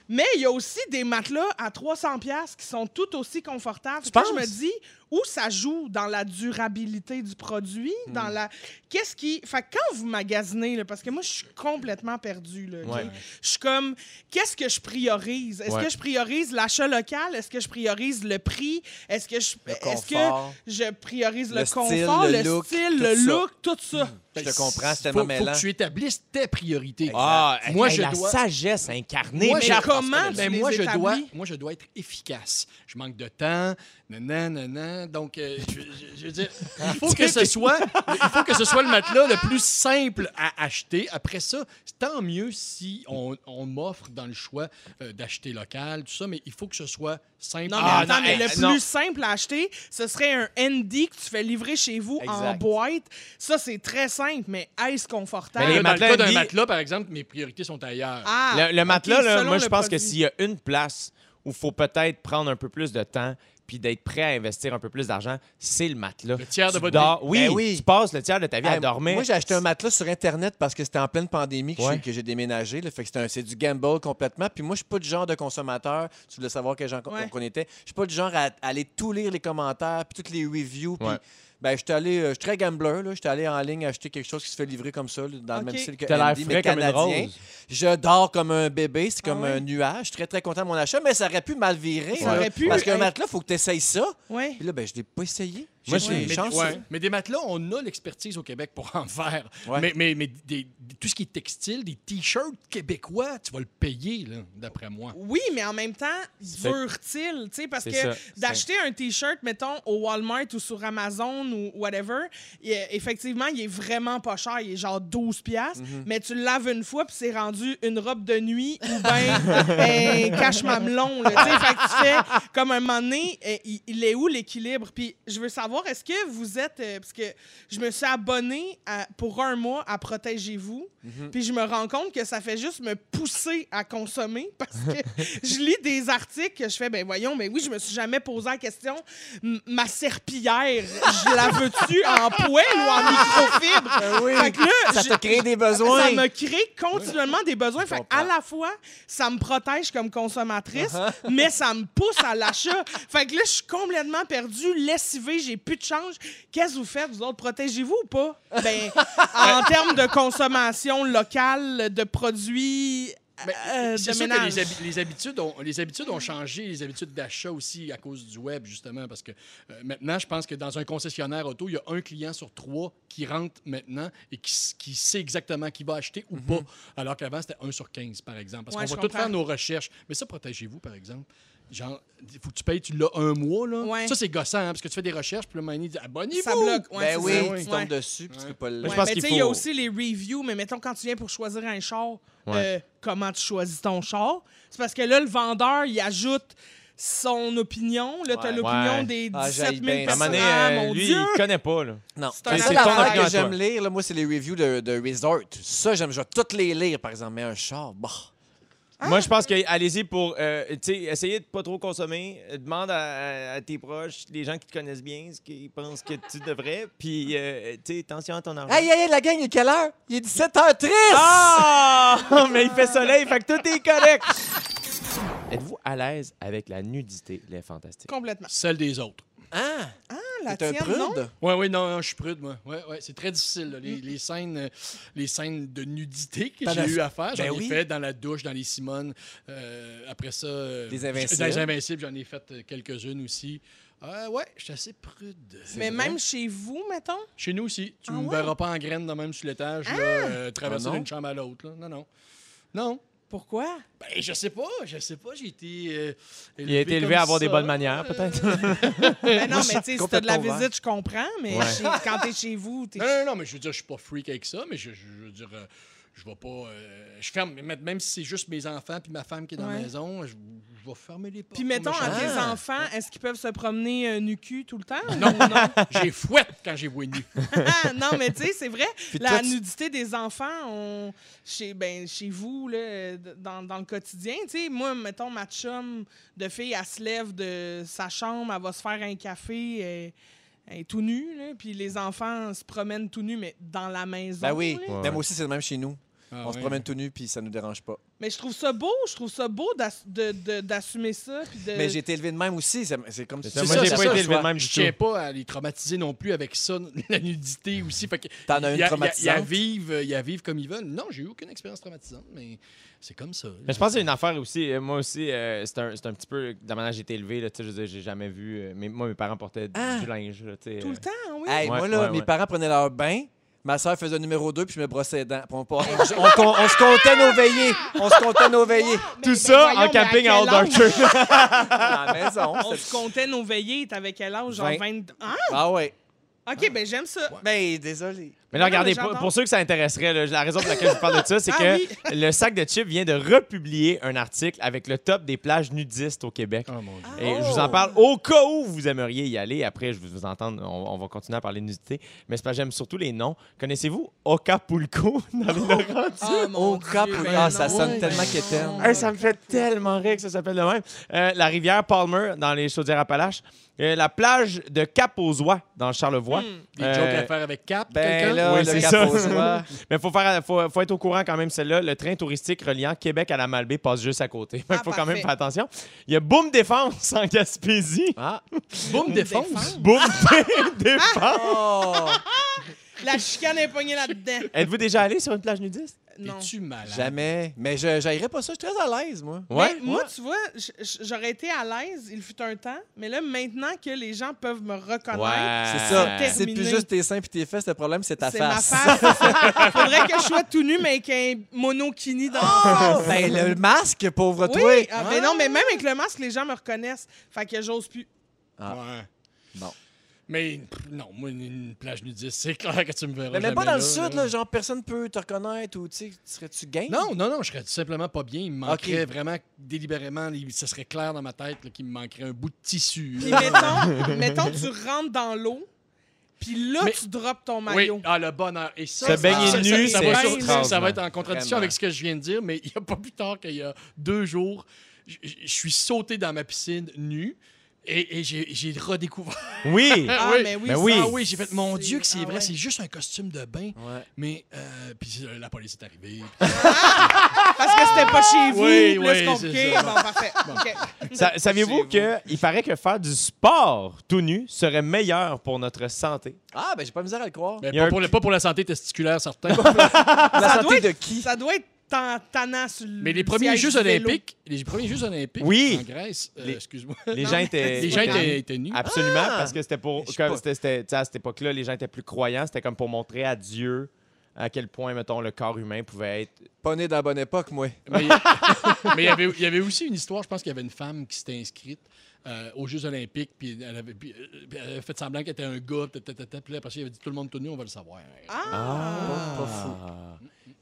Mais il y a aussi des matelas à 300$ piastres qui sont tout aussi confortables. Tu que je me dis, où ça joue dans la durabilité du produit, dans Hmm. la... Qu'est-ce qui... Fait que quand vous magasinez, là, parce que moi, je suis complètement perdu, là, OK? Ouais. Je suis comme, qu'est-ce que je priorise? Est-ce Ouais. que je priorise l'achat local? Est-ce que je priorise le prix? Est-ce que je... Est-ce que confort. je priorise le, Le style, confort, le le, look, style, tout le ça. look, tout ça? Je te Ben, comprends, c'est faut- tellement faut mêlant. que tu établisses tes priorités. Ah, Moi, hey, je la dois- sagesse incarnée. Moi, mais Mais comment tu Ben, les moi, je dois, moi, je dois être efficace. Je manque de temps, nan, nan, nan. Donc, euh, je, je- je veux dire, [LAUGHS] il faut que ce soit, il faut que ce soit le matelas le plus simple à acheter. Après ça, c'est tant mieux si on, on m'offre dans le choix euh, d'acheter local, tout ça, mais il faut que ce soit simple. Non, mais Ah, attends, non, mais le euh, plus non. simple à acheter, ce serait un ND que tu fais livrer chez vous en boîte. Ça, c'est très simple, mais est-ce confortable? Mais les dans le matelas cas d'un Andy- matelas, par exemple, mes priorités sont ailleurs. Ah, Le, matelas, là, moi, je pense que s'il y a une place où il faut peut-être prendre un peu plus de temps puis d'être prêt à investir un peu plus d'argent, c'est le matelas. Le tiers de Tu votre dors- vie. Oui, Ben oui. tu passes le tiers de ta vie à dormir. Moi, j'ai acheté un matelas sur Internet parce que c'était en pleine pandémie que Ouais. j'ai- déménagé. là. Fait que c'est un- c'est du gamble complètement. Puis moi, je suis pas du genre de consommateur. Tu voulais savoir quel genre Ouais. qu'on était. Je suis pas du genre à, à aller tout lire les commentaires puis toutes les reviews. Puis Ouais. Ben, j'étais allé, euh, je suis très gambler. là. J'étais allé en ligne acheter quelque chose qui se fait livrer comme ça, là, dans le même style que T'as l'air Andy, mais frais comme une canadien. rose. Je dors comme un bébé, c'est comme Ah ouais? un nuage. Je suis très, très content de mon achat, mais ça aurait pu mal virer. Ça là. aurait pu, Parce qu'un hey. matelas, il faut que tu essayes ça. Ouais. Puis là, ben, je l'ai pas essayé. Moi, J'ai j'ai- été mais, chanceux. ouais. Mais des matelas, on a l'expertise au Québec pour en faire. Ouais. Mais, mais, mais des- des- tout ce qui est textile, des t-shirts québécois, tu vas le payer, là, d'après moi. Oui, mais en même temps, sais, Parce que d'acheter un T-shirt, mettons, au Walmart ou sur Amazon ou whatever, il est- effectivement, il est vraiment pas cher. Il est genre 12 piastres, Mhm. mais tu le laves une fois puis c'est rendu une robe de nuit ou [LAUGHS] ben un cache-mamelon. là. Tu sais, Fait que tu fais comme un moment donné, euh, il, il est où l'équilibre? Puis je veux savoir, est-ce que vous êtes... euh, parce que je me suis abonné pour un mois à Protégez-vous, Mhm. puis je me rends compte que ça fait juste me pousser à consommer [LAUGHS] parce que [LAUGHS] je lis des articles que je fais, ben voyons, mais oui, je me suis jamais posé la question, m- ma serpillière, je la veux-tu [LAUGHS] en poêle ou en microfibre? Ben Fait que là, Ça t'a créé des besoins. ça me crée continuellement des besoins. Fait à la fois, ça me protège comme consommatrice, Uh-huh. mais ça me pousse à l'achat. Fait que là, je suis complètement perdue, lessivée, j'ai plus de change. Qu'est-ce que vous faites, vous autres? Protégez-vous ou pas? Ben, en [LAUGHS] termes de consommation locale, de produits Mais euh, c'est sûr que les, habi- les habitudes ont, les habitudes ont changé, les habitudes d'achat aussi à cause du web, justement, parce que euh, maintenant, je pense que dans un concessionnaire auto, il y a un client sur trois qui rentre maintenant et qui, sait exactement qui va acheter ou pas, alors qu'avant, c'était un sur 15, par exemple. Parce Ouais, qu'on va tout comprends. faire nos recherches. Mais ça, protégez-vous, par exemple. Genre, il faut que tu payes, tu l'as un mois, là. Ouais. Ça, c'est gossant, hein, parce que tu fais des recherches, puis le il dit abonnez-vous! Ça bloque. Ouais, ben oui, ça. tu Ouais. tombes dessus, puis tu peux pas le mais qu'il tu sais, il y a aussi les reviews, mais mettons quand tu viens pour choisir un char, Ouais. euh, comment tu choisis ton char? C'est parce que là, le vendeur, il ajoute son opinion. Là, tu as Ouais. l'opinion Ouais. des 17 Ah, 000 j'haïs bien À un personnes. donné, Ah, euh, mon lui, Dieu! il connaît pas. Là. Non. C'est ton opinion que j'aime lire, là, moi, c'est les reviews de, de Resort. Ça, j'aime, je vais toutes les lire, par exemple. Mais un char, bah. Moi, je pense que allez-y pour euh, tu sais, essayer de pas trop consommer. Demande à, à- à tes proches, les gens qui te connaissent bien, ce qu'ils pensent que tu devrais. Puis, euh, tu sais, attention à ton argent. Hey, hey, hey, la gang, il est quelle heure? Il est 17h30! Ah! [LAUGHS] Mais il fait soleil, fait que tout est correct. Êtes-vous à l'aise avec la nudité, les fantastiques? Complètement. Celle des autres. Ah! Ah, la T'es un prude? Oui, oui, non, non, je suis prude, moi. Ouais, ouais, c'est très difficile. là. Les, les scènes, euh, les scènes de nudité que j'ai eu à faire, j'en Ben ai oui. fait dans la douche, dans les Simones. Euh, après ça, euh, Les Invincibles. Dans les Invincibles, j'en ai fait quelques-unes aussi. Euh, ouais, je suis assez prude. Mais vrai? même chez vous, mettons? Chez nous aussi. Tu Ah ne me ouais? verras pas en graine de même sur l'étage, là, euh, traverser Ah d'une chambre à l'autre. Non, non. Non. Pourquoi? Ben, je sais pas, je sais pas. J'ai été. euh, Il a été élevé à avoir des bonnes manières, peut-être. [LAUGHS] Ben non, mais tu sais, si t'as de la visite, je comprends, mais Ouais. chez- quand t'es chez vous, t'es... Non, non, non, mais je veux dire, je suis pas freak avec ça, mais je, je- je veux dire, euh, je vais pas. euh, je ferme, même même si c'est juste mes enfants puis ma femme qui est dans la maison, je, je vais fermer les portes. Puis mettons, à tes Ah. enfants, est-ce qu'ils peuvent se promener euh, nu cul tout le temps? ou Non, non, [LAUGHS] j'ai fouette quand j'ai vu nu. Ah, [LAUGHS] non, mais tu sais, c'est vrai, Puis la toi, tu- nudité des enfants, on, chez, ben, chez vous, là, d- dans, dans le quotidien, tu sais, moi, mettons, ma chum de fille, elle se lève de sa chambre, elle va se faire un café, elle, elle est tout nue, là, puis les enfants se promènent tout nus, mais dans la maison. Ben oui, là. Ouais. même aussi, c'est le même chez nous. Ah, on se promène tout nu, puis ça nous dérange pas. Mais je trouve ça beau, je trouve ça beau d'assumer ça. puis de... Mais j'ai été élevé de même aussi. C'est comme ça, moi, j'ai pas ça, été élevé de même Je tiens pas à les traumatiser non plus avec ça, [LAUGHS] la nudité aussi. T'en as y une a- y a- y a traumatisante? vivre, y a vivre comme ils veulent. Non, j'ai eu aucune expérience traumatisante, mais c'est comme ça. Mais je pense que c'est une affaire aussi. euh, Moi aussi, euh, c'est un, c'est un petit peu de la manière j'ai été élevé. Là, tu sais, je veux dire, j'ai jamais vu. euh, mais moi, mes parents portaient du- Ah. du linge. là, Tout euh. le temps, oui. Hey, Ouais, moi, là, ouais, mes ouais. parents prenaient leur bain. Ma soeur faisait le numéro 2, puis je me brossais les dents. On, on- on- on- on se comptait nos veillées. On se comptait nos veillées. Mais- Tout mais ça voyons, en camping à Old? Archer. [LAUGHS] À la maison. On se comptait nos veillées. T'avais quel âge? Genre Vingt. 20... Ah, Ah ouais. OK, ben j'aime ça. Ben, désolé. Mais là, regardez, pour, ceux que ça intéresserait, là, la raison pour laquelle je vous parle de ça, c'est Ah que oui. le sac de chips vient de republier un article avec le top des plages nudistes au Québec. Oh mon Dieu. Et je vous en parle au cas où vous aimeriez y aller. Après, je vais vous entendre, on, on va continuer à parler de nudité. Mais c'est pas j'aime surtout les noms. Connaissez-vous Ocapulco [LAUGHS] dans les Laurentides? Dieu, ah, ça sonne tellement quétaine. non. Hey, ça me fait tellement rire que ça s'appelle de même. Euh, la rivière Palmer dans les Chaudières-Appalaches. Euh, la plage de Cap-aux-Oies dans le Charlevoix. Hmm. Des Euh, jokes à faire avec Cap, Ben là, Oui, le c'est cap ça. aux oies. [LAUGHS] Mais il faut, faire, faut, faut être au courant quand même, celle-là. Le train touristique reliant Québec à la Malbaie passe juste à côté. Il [LAUGHS] Ah, faut quand même faire attention. Il y a Boom Défense en Gaspésie. Ah. Boum, [LAUGHS] défense? défense. Boom Défense. Oh! La chicane est pognée là-dedans. Êtes-vous déjà allé sur une plage nudiste? Non. Es-tu malade? Jamais. Mais je j'haïrais pas ça. Je suis très à l'aise, moi. Ouais. Mais moi, tu vois, j'aurais été à l'aise, il fut un temps, mais là, maintenant que les gens peuvent me reconnaître, C'est ça. C'est plus juste tes seins puis tes fesses. Le problème, c'est ta c'est face. ma face. c'est ça. [LAUGHS] Faudrait que je sois tout nu, mais avec un monokini dans la face. ben, le masque, pauvre toi. Oui, ah, ben non, mais même avec le masque, les gens me reconnaissent. Fait que j'ose plus. Ah. Ouais. Bon. Mais pff, non, moi, une, une plage nudiste, c'est clair que tu me verras Mais même pas dans le sud, là, genre personne peut te reconnaître ou tu serais-tu game? Non, non, non, je serais tout simplement pas bien. Il me manquerait vraiment débérément, il- ça serait clair dans ma tête qu'il me manquerait un bout de tissu. Puis mettons, mettons, tu rentres dans l'eau, puis là, Mais- tu droppes ton Oui, maillot. ah, le bonheur. Et ça, Se baigner nu, ça, ça va être en contradiction Vraiment. avec ce que je viens de dire, mais il n'y a pas plus tard qu'il y a deux jours, je suis sauté dans ma piscine nu et, et j'ai redécouvert. Oui. [LAUGHS] Ah, oui. mais oui, Ben oui. Ah oui, j'ai fait, mon Dieu, que c'est ah vrai, ouais. c'est juste un costume de bain. Ouais. Mais, euh, puis euh, la police est arrivée. [LAUGHS] Parce que c'était pas chez vous, Oui, c'est compliqué. ça. Bon, parfait. OK. [LAUGHS] Sa- Saviez-vous qu'il paraît que faire du sport tout nu serait meilleur pour notre santé? Ah, ben j'ai pas misère à le croire. Mais pas, un pour le- pas pour la santé testiculaire, certain. La Ça santé doit de qui? Ça doit être tannant sur le Mais les premiers siège Jeux du vélo. olympiques, les premiers Jeux olympiques Oui. en Grèce, euh, Les- excuse-moi, [LAUGHS] Les gens étaient. les gens étaient nus. Absolument, Ah! parce que c'était pour. Je suis comme pas- c'était- c'était- tu sais, à cette époque-là, les gens étaient plus croyants. C'était comme pour montrer à Dieu à quel point, mettons, le corps humain pouvait être. Pas né dans la bonne époque, moi. Mais [LAUGHS] mais il y avait- il y avait aussi une histoire, je pense qu'il y avait une femme qui s'était inscrite euh, aux Jeux olympiques, puis elle avait, puis, euh, puis elle avait fait semblant qu'elle était un gars, puis là, après ça, il avait dit tout le monde tout nu, on va le savoir. Ah! Pas fou.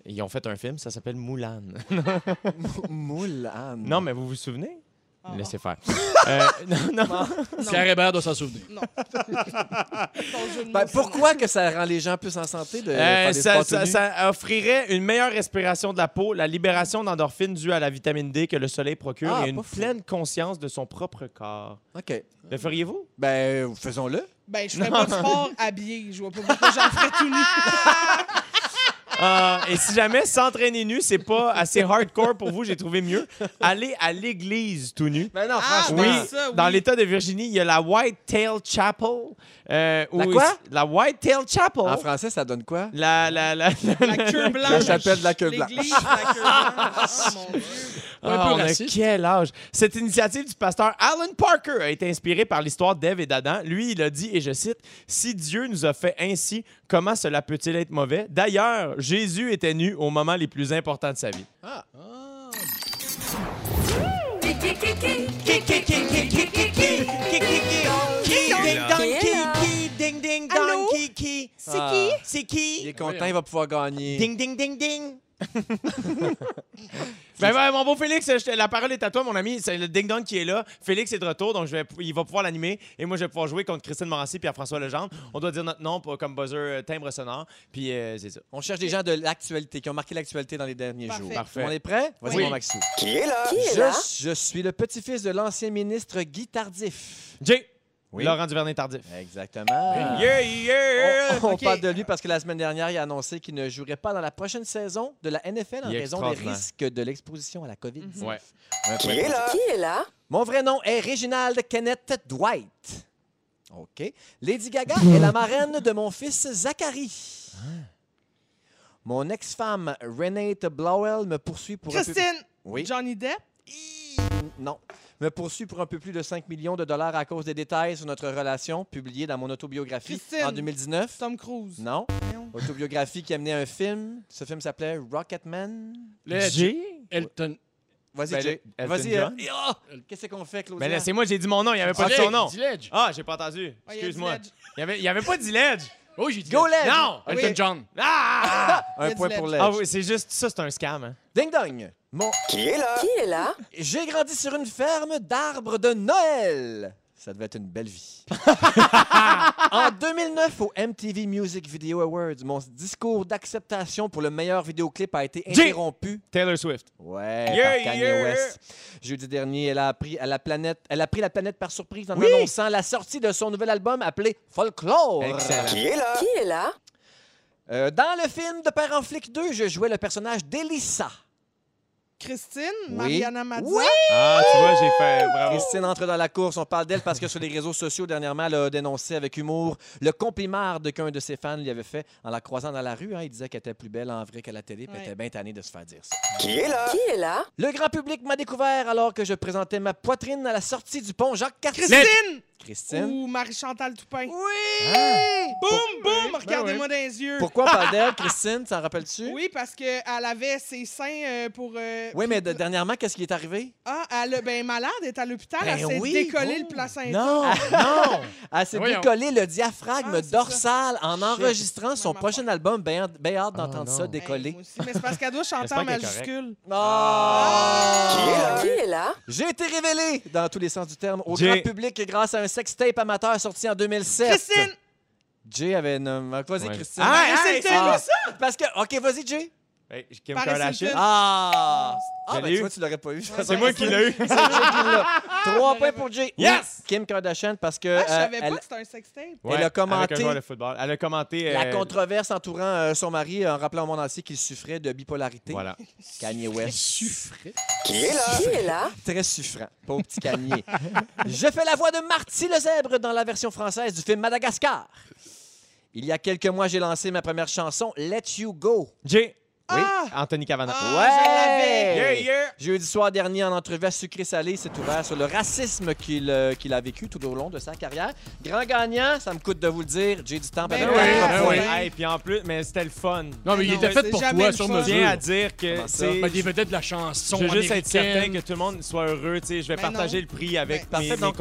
Ils ont fait un film, ça s'appelle Moulin. [LAUGHS] Moulin. non, mais vous vous souvenez? Ah. Laissez faire. [LAUGHS] Euh, non, non. Pierre Hébert doit s'en souvenir. Non. Ben, pourquoi que ça rend les gens plus en santé de Euh, faire des ça, sports ça- offrirait une meilleure respiration de la peau, la libération d'endorphines due à la vitamine D que le soleil procure Ah, et une pas fou. pleine conscience de son propre corps. OK. Le feriez-vous? Ben, faisons-le. Ben, je ferais pas de sport habillé. Je vois pas pourquoi j'en ferais tout nu. [LAUGHS] Ah, et si jamais s'entraîner nu, c'est pas assez hardcore pour vous, j'ai trouvé mieux. Allez à l'église tout nu. Ben non, Ah, franchement. Oui, ben ça, oui. dans l'État de Virginie, il y a la White Tail Chapel. euh, La où- quoi? La White Tail Chapel. En français, ça donne quoi? La, la, la, La queue blanche. La chapelle de la queue blanche. L'église de la queue blanche. Oh, mon Dieu. Un Ah, peu on a quel âge? Cette initiative du pasteur Alan Parker a été inspirée par l'histoire d'Ève et d'Adam. Lui, il a dit, et je cite, Si Dieu nous a fait ainsi, comment cela peut-il être mauvais? D'ailleurs, Jésus était nu au moment les plus importants de sa vie. Ah. Allô? C'est Ah. qui? C'est Il qui? est content, il va pouvoir gagner. Ding, ding, ding, ding. [LAUGHS] Ben, ben, mon beau Félix, je la parole est à toi, mon ami. C'est le Ding Dong qui est là. Félix est de retour, donc je vais, il va pouvoir l'animer. Et moi, je vais pouvoir jouer contre Christine Morancy et Pierre-François Legendre. On doit dire notre nom pour- comme buzzer euh, timbre sonore. Puis euh, c'est ça. On cherche des gens de l'actualité, qui ont marqué l'actualité dans les derniers Parfait. jours. Parfait. On est prêt? Vas-y, Oui. mon Maxou. Qui est là? Je, je suis le petit-fils de l'ancien ministre Guy Tardif. Jay, Oui. Laurent Duvernay Tardif. Exactement. Yeah, yeah! On, parle de lui parce que la semaine dernière, il a annoncé qu'il ne jouerait pas dans la prochaine saison de la NFL en raison des risques de l'exposition à la COVID-19. Ouais. Un Qui est là? Qui est là? Mon vrai nom est Reginald Kenneth Dwight. OK. Lady Gaga est la marraine de mon fils Zachary. Mon ex-femme Renate Blowell me poursuit pour un peu... Christine, Oui. Johnny Depp? Non. Me poursuit pour un peu plus de 5 millions de dollars à cause des détails sur notre relation publiée dans mon autobiographie Christine. en 2019. Tom Cruise. Non. Autobiographie qui a mené un film. Ce film s'appelait Rocketman. Ledge. Jay? Elton. Vas-y, Ben, Jay. Vas-y. John? euh, ah! Qu'est-ce qu'on fait, Claudia? Mais laissez-moi, j'ai dit mon nom, il n'y avait pas de son Ledge, nom. Ledge. Ah, j'ai pas entendu. Ah, il y a Excuse-moi. Ledge. Il n'y avait, il y avait pas d'Iledge. Oui, j'ai dit Go, Ledge. Ledge! Non! Elton. John. Ah! [LAUGHS] Un point pour Ledge. Ledge. Ah oui, c'est juste ça, c'est un scam. hein. Ding dong! Mon... Qui est là? Qui est là? J'ai grandi sur une ferme d'arbres de Noël. Ça devait être une belle vie. [LAUGHS] en 2009, au MTV Music Video Awards, mon discours d'acceptation pour le meilleur vidéoclip a été interrompu. Taylor Swift. Ouais, Yeah, par Kanye yeah. West. Jeudi dernier, elle a, appris à la planète, elle a pris la planète par surprise en Oui. annonçant la sortie de son nouvel album appelé Folklore. Excellent. Qui est là? Qui est là? Euh, dans le film de Père en flic 2, je jouais le personnage d'Elissa. Christine, Oui. Mariana Mazza. Oui! Ah, tu vois, j'ai fait. Bravo. Christine entre dans la course. On parle d'elle parce que sur les réseaux sociaux, dernièrement, elle a dénoncé avec humour le compliment de qu'un de ses fans lui avait fait en la croisant dans la rue. hein. Il disait qu'elle était plus belle en vrai qu'à la télé, puis elle était bien tannée de se faire dire ça. Qui est là? Qui est là? Le grand public m'a découvert alors que je présentais ma poitrine à la sortie du pont Jacques-Cartier. Christine! Christine. Ou Marie-Chantal Toupin. Oui! Boum, boum! Ben Regardez-moi dans les yeux. Pourquoi on parle [LAUGHS] d'elle, Christine? T'en rappelles-tu? Oui, parce qu'elle avait ses seins euh, pour. euh, Oui, mais de- dernièrement, qu'est-ce qui est arrivé? Ah, elle a- ben malade, elle est à l'hôpital, Ben elle s'est oui, décollé oh. le placenta. Non! [LAUGHS] non! Elle s'est Voyons. décollé le diaphragme Ah, dorsal en enregistrant son prochain album. Bien hâte d'entendre Oh, ça. Hey, décoller. moi aussi, mais c'est parce qu'elle doit chanter en majuscule. Ah! Qui est là? Qui est là? J'ai été révélé, dans tous les sens du terme, au grand public grâce à un sextape amateur sorti en 2007. Christine! Jay avait une... Vas-y, Ouais. Christine. Ah, hey, Hilton. Ah, Parce que... OK, vas-y, Jay. Hey, Kim Paris Kardashian. Ah! Ah, ben, tu vois, tu l'aurais pas eu. C'est moi qui l'ai eu. [LAUGHS] C'est l'a. Trois points pour Jay. Yes! Kim Kardashian, parce que... Ah, je euh, savais elle- pas que c'était un sextape. Elle a Avec commenté- un joueur de football. Elle a commenté. La euh, controverse entourant euh, son mari en rappelant au monde entier qu'il souffrait de bipolarité. Voilà. [LAUGHS] Kanye West. Qui est là? Qui est là? Très suffrant. Pauvre petit Kanye. [LAUGHS] Je fais la voix de Marty le zèbre dans la version française du film Madagascar. Il y a quelques mois, j'ai lancé ma première chanson, Let You Go. Jay. Oui. Ah! Anthony Cavana. Ah, je l'avais. Yeah, yeah. Jeudi soir dernier, en entrevue à Sucré Salé, il s'est ouvert sur le racisme qu'il euh, qu'il a vécu tout au long de sa carrière. Grand gagnant, ça me coûte de vous le dire, Jay du Temple Ben oui, ben oui. Hey, puis en plus, mais c'était le fun. Non, mais il Non, était fait pour jamais toi, sur. Je mesure. tiens à dire que c'est. Ben, des vedettes de la chanson Je veux juste être certain que tout le monde soit heureux. tu sais. Je vais Ben partager non. le prix avec Ben, mes, mes ben,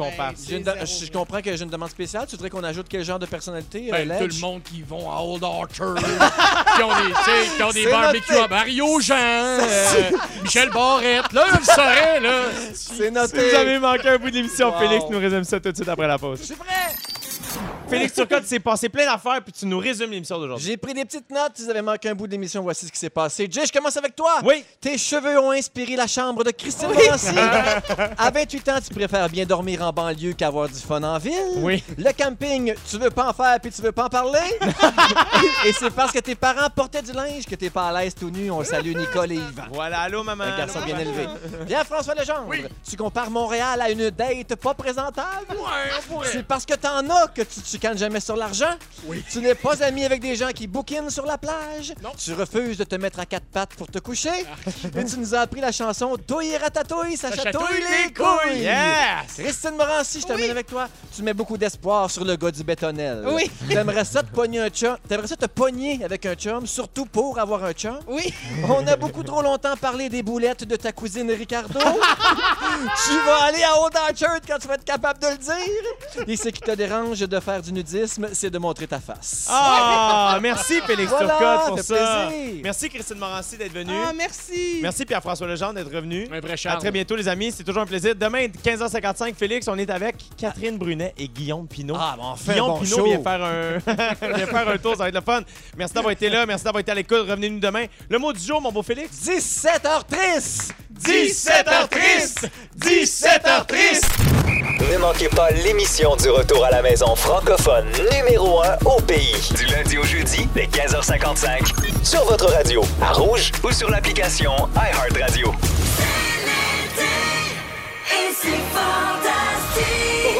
J'ai je comprends que j'ai une demande spéciale. Tu voudrais qu'on ajoute quel genre de personnalité, euh, Ben, tout Ledge? le monde qui vont à Old Orchard, [LAUGHS] qui ont des, qui ont des C'est barbecues à Mario Jean, euh, Michel Barrette. Là, je le saurais, là. C'est Si noté. vous avez manqué un bout de l'émission, Wow. Félix nous résume ça tout de suite après la pause. Je suis prêt. Félix Turcotte s'est passé plein d'affaires, puis tu nous résumes l'émission d'aujourd'hui. J'ai pris des petites notes. Si vous avez manqué un bout de l'émission, voici ce qui s'est passé. Jay, je commence avec toi. Oui. Tes cheveux ont inspiré la chambre de Christine Morancy. [LAUGHS] à 28 ans, tu préfères bien dormir en banlieue qu'avoir du fun en ville. Oui. Le camping, tu veux pas en faire puis tu veux pas en parler. [LAUGHS] et c'est parce que tes parents portaient du linge que t'es pas à l'aise tout nu. On salue Nicole et Yvan. Voilà, allô, maman. Un garçon Allô, bien maman. élevé. Bien, François Legendre, tu compares Montréal à une date pas présentable? C'est parce que t'en as que tu te chicanes jamais sur l'argent? Oui. Tu n'es pas ami avec des gens qui bouquinent sur la plage? Tu refuses de te mettre à quatre pattes pour te coucher? [LAUGHS] Et tu nous as appris la chanson Douille et ratatouille, ça, Ça chatouille, chatouille les les couilles! Yes! Christine Morancy, je termine avec toi. Tu mets beaucoup d'espoir sur le gars du bétonnel. Oui. [LAUGHS] T'aimerais ça te pogner un chum? T'aimerais ça te pogner avec un chum, surtout pour avoir un chum? Oui. [LAUGHS] On a beaucoup trop longtemps parlé des boulettes de ta cousine Ricardo. tu vas aller à Old Orchard quand tu vas être capable de le dire. Et ce qui te dérange de faire du nudisme, c'est de montrer ta face. Ah, [LAUGHS] merci Félix Voilà, Turcotte pour ça. plaisir. Merci Christine Morancy d'être venue. Ah, merci. Merci Pierre-François Legendre d'être revenu. Un vrai À très bientôt les amis, c'est toujours un plaisir. Demain 15h55 Félix, on est avec Catherine Brunet et Guillaume Pinot. Ah, bon, enfin, Guillaume bon Pinot show. vient faire un [LAUGHS] vient faire un tour, ça va être le fun. Merci d'avoir été là, merci d'avoir été à l'écoute. Revenez-nous demain. Le mot du jour mon beau Félix. 17h triste! 17h triste! 17h triste! Ne manquez pas l'émission du retour à la maison francophone numéro 1 au pays. Du lundi au jeudi, dès 15h55, sur votre radio, à Rouge ou sur l'application iHeartRadio. Et c'est fantastique.